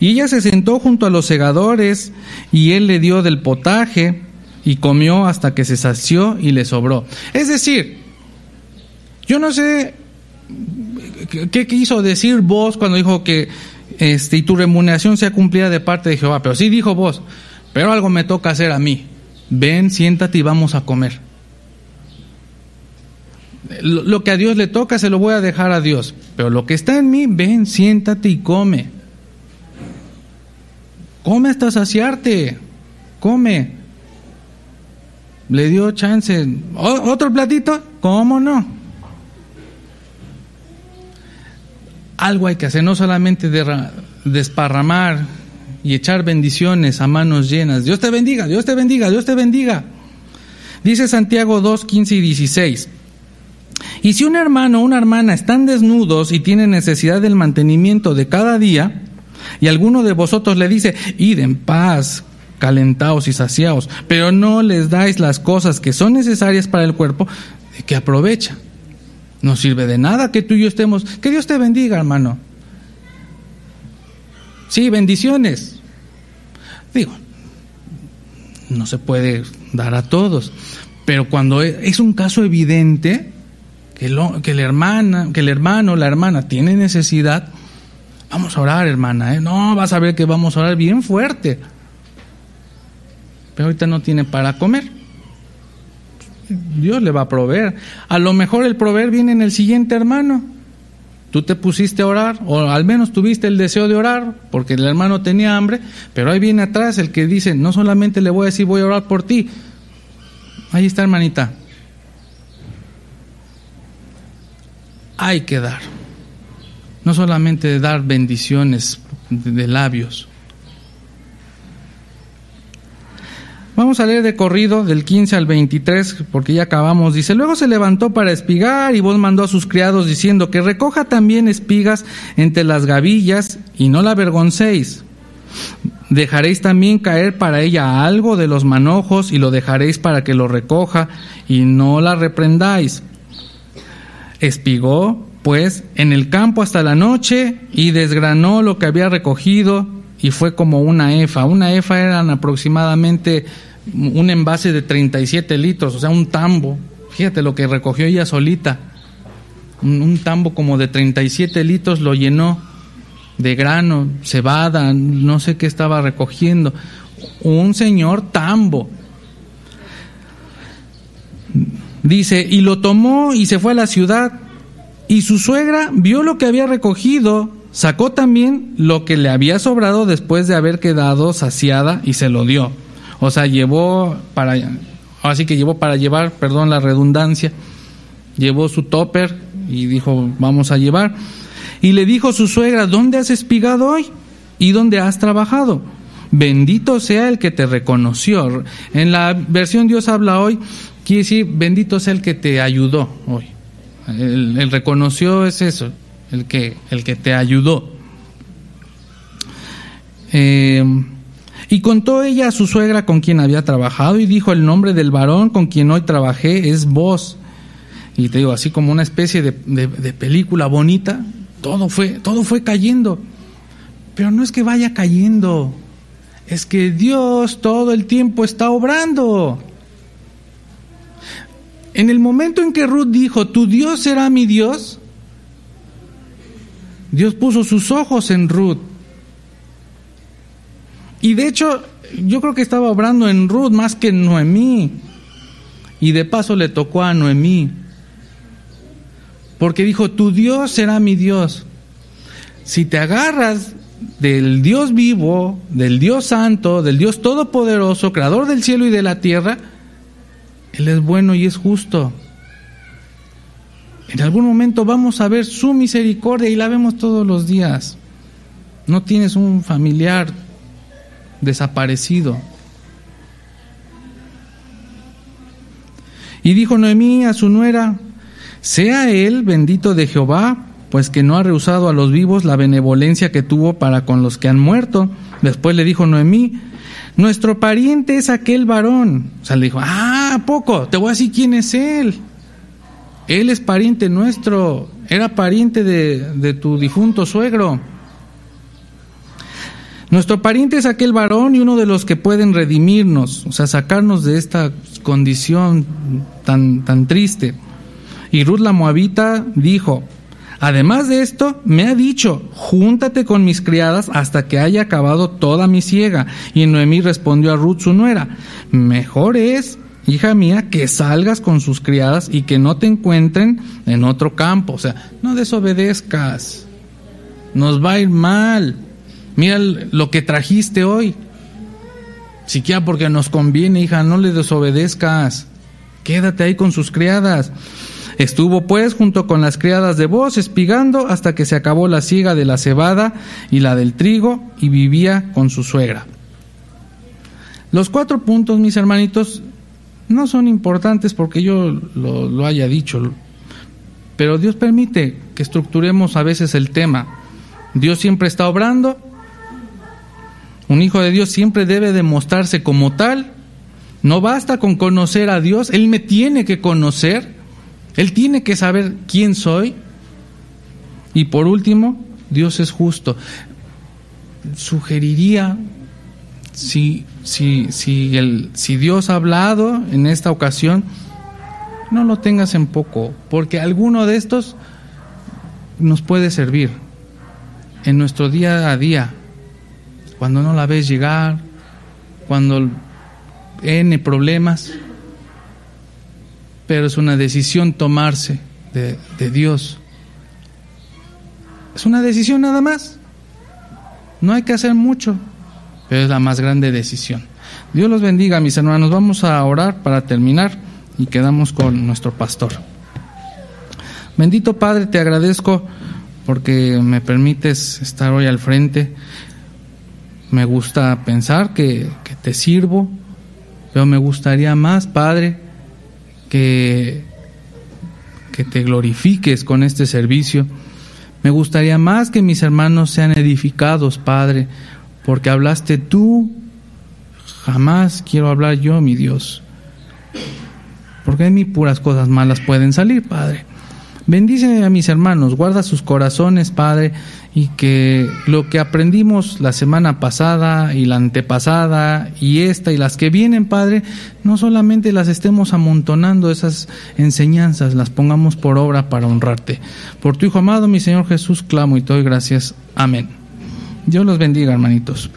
Y ella se sentó junto a los segadores y él le dio del potaje y comió hasta que se sació y le sobró. Es decir, yo no sé qué quiso decir vos cuando dijo que este, y tu remuneración sea cumplida de parte de Jehová, pero sí dijo vos, pero algo me toca hacer a mí. Ven, siéntate y vamos a comer. Lo que a Dios le toca se lo voy a dejar a Dios, pero lo que está en mí, ven, siéntate y come. Come hasta saciarte, come. Le dio chance. ¿Otro platito? ¿Cómo no? Algo hay que hacer, no solamente desparramar y echar bendiciones a manos llenas. Dios te bendiga, Dios te bendiga, Dios te bendiga. Dice Santiago 2, 15 y 16. Y si un hermano o una hermana están desnudos y tienen necesidad del mantenimiento de cada día, y alguno de vosotros le dice, id en paz, calentaos y saciaos, pero no les dais las cosas que son necesarias para el cuerpo, ¿de qué aprovecha? No sirve de nada que tú y yo estemos. Que Dios te bendiga, hermano. Sí, bendiciones. Digo, no se puede dar a todos, pero cuando es un caso evidente que, hermana, que el hermano la hermana tiene necesidad, vamos a orar, hermana. ¿eh? No, vas a ver que vamos a orar bien fuerte. Pero ahorita no tiene para comer. Dios le va a proveer. A lo mejor el proveer viene en el siguiente hermano. Tú te pusiste a orar, o al menos tuviste el deseo de orar, porque el hermano tenía hambre, pero ahí viene atrás el que dice, no solamente le voy a decir voy a orar por ti. Ahí está, hermanita. Hay que dar. No solamente dar bendiciones de labios. Vamos a leer de corrido del 15 al 23 porque ya acabamos. Dice, luego se levantó para espigar y vos mandó a sus criados diciendo que recoja también espigas entre las gavillas y no la avergoncéis. Dejaréis también caer para ella algo de los manojos y lo dejaréis para que lo recoja y no la reprendáis. Espigó, pues, en el campo hasta la noche y desgranó lo que había recogido y fue como una efa. Una efa eran aproximadamente un envase de 37 litros, o sea, un tambo. Fíjate lo que recogió ella solita. Un, tambo como de 37 litros lo llenó de grano, cebada, no sé qué estaba recogiendo. Un señor tambo. Dice, y lo tomó y se fue a la ciudad. Y su suegra vio lo que había recogido, sacó también lo que le había sobrado después de haber quedado saciada y se lo dio. O sea, llevó para, así que llevó para llevar, perdón la redundancia, llevó su topper y dijo, vamos a llevar. Y le dijo su suegra, ¿dónde has espigado hoy? ¿Y dónde has trabajado? Bendito sea el que te reconoció. En la versión Dios habla hoy, quiere decir, bendito sea el que te ayudó hoy. El, reconoció es eso, el que, el que te ayudó. Eh, y contó ella a su suegra con quien había trabajado y dijo, el nombre del varón con quien hoy trabajé es vos. Y te digo, así como una especie de, de película bonita, todo fue, todo fue cayendo. Pero no es que vaya cayendo, es que Dios todo el tiempo está obrando. En el momento en que Ruth dijo, tu Dios será mi Dios, Dios puso sus ojos en Ruth y de hecho, yo creo que estaba obrando en Ruth más que en Noemí. Y de paso le tocó a Noemí. Porque dijo, tu Dios será mi Dios. Si te agarras del Dios vivo, del Dios santo, del Dios todopoderoso, creador del cielo y de la tierra, Él es bueno y es justo. En algún momento vamos a ver su misericordia y la vemos todos los días. No tienes un familiar desaparecido. Y dijo Noemí a su nuera, sea él bendito de Jehová, pues que no ha rehusado a los vivos la benevolencia que tuvo para con los que han muerto. Después le dijo Noemí, nuestro pariente es aquel varón. O sea, le dijo, ah, poco, te voy a decir quién es él. Él es pariente nuestro, era pariente de, de tu difunto suegro. Nuestro pariente es aquel varón y uno de los que pueden redimirnos, o sea, sacarnos de esta condición tan, tan triste. Y Ruth la Moabita dijo, además de esto, me ha dicho, júntate con mis criadas hasta que haya acabado toda mi siega. Y Noemí respondió a Ruth su nuera, mejor es, hija mía, que salgas con sus criadas y que no te encuentren en otro campo. O sea, no desobedezcas, nos va a ir mal mira lo que trajiste hoy. Siquiera porque nos conviene, hija, no le desobedezcas. Quédate ahí con sus criadas. Estuvo pues junto con las criadas de voz espigando hasta que se acabó la siega de la cebada y la del trigo y vivía con su suegra. Los cuatro puntos, mis hermanitos, no son importantes porque yo lo, haya dicho, pero Dios permite que estructuremos a veces el tema. Dios siempre está obrando. Un hijo de Dios siempre debe demostrarse como tal. No basta con conocer a Dios, Él me tiene que conocer. Él tiene que saber quién soy. Y por último, Dios es justo. Sugeriría, si, si, si, el, si Dios ha hablado en esta ocasión, no lo tengas en poco, porque alguno de estos nos puede servir en nuestro día a día, cuando no la ves llegar, cuando N problemas, pero es una decisión tomarse de, de Dios. Es una decisión nada más. No hay que hacer mucho, pero es la más grande decisión. Dios los bendiga, mis hermanos. Vamos a orar para terminar y quedamos con nuestro pastor. Bendito Padre, te agradezco porque me permites estar hoy al frente. Me gusta pensar que, que te sirvo, pero me gustaría más, Padre, que, que te glorifiques con este servicio. Me gustaría más que mis hermanos sean edificados, Padre, porque hablaste tú, jamás quiero hablar yo, mi Dios. Porque de mí puras cosas malas pueden salir, Padre. Bendice a mis hermanos, guarda sus corazones, Padre, y que lo que aprendimos la semana pasada y la antepasada y esta y las que vienen, Padre, no solamente las estemos amontonando esas enseñanzas, las pongamos por obra para honrarte. Por tu Hijo amado, mi Señor Jesús, clamo y te doy gracias. Amén. Dios los bendiga, hermanitos.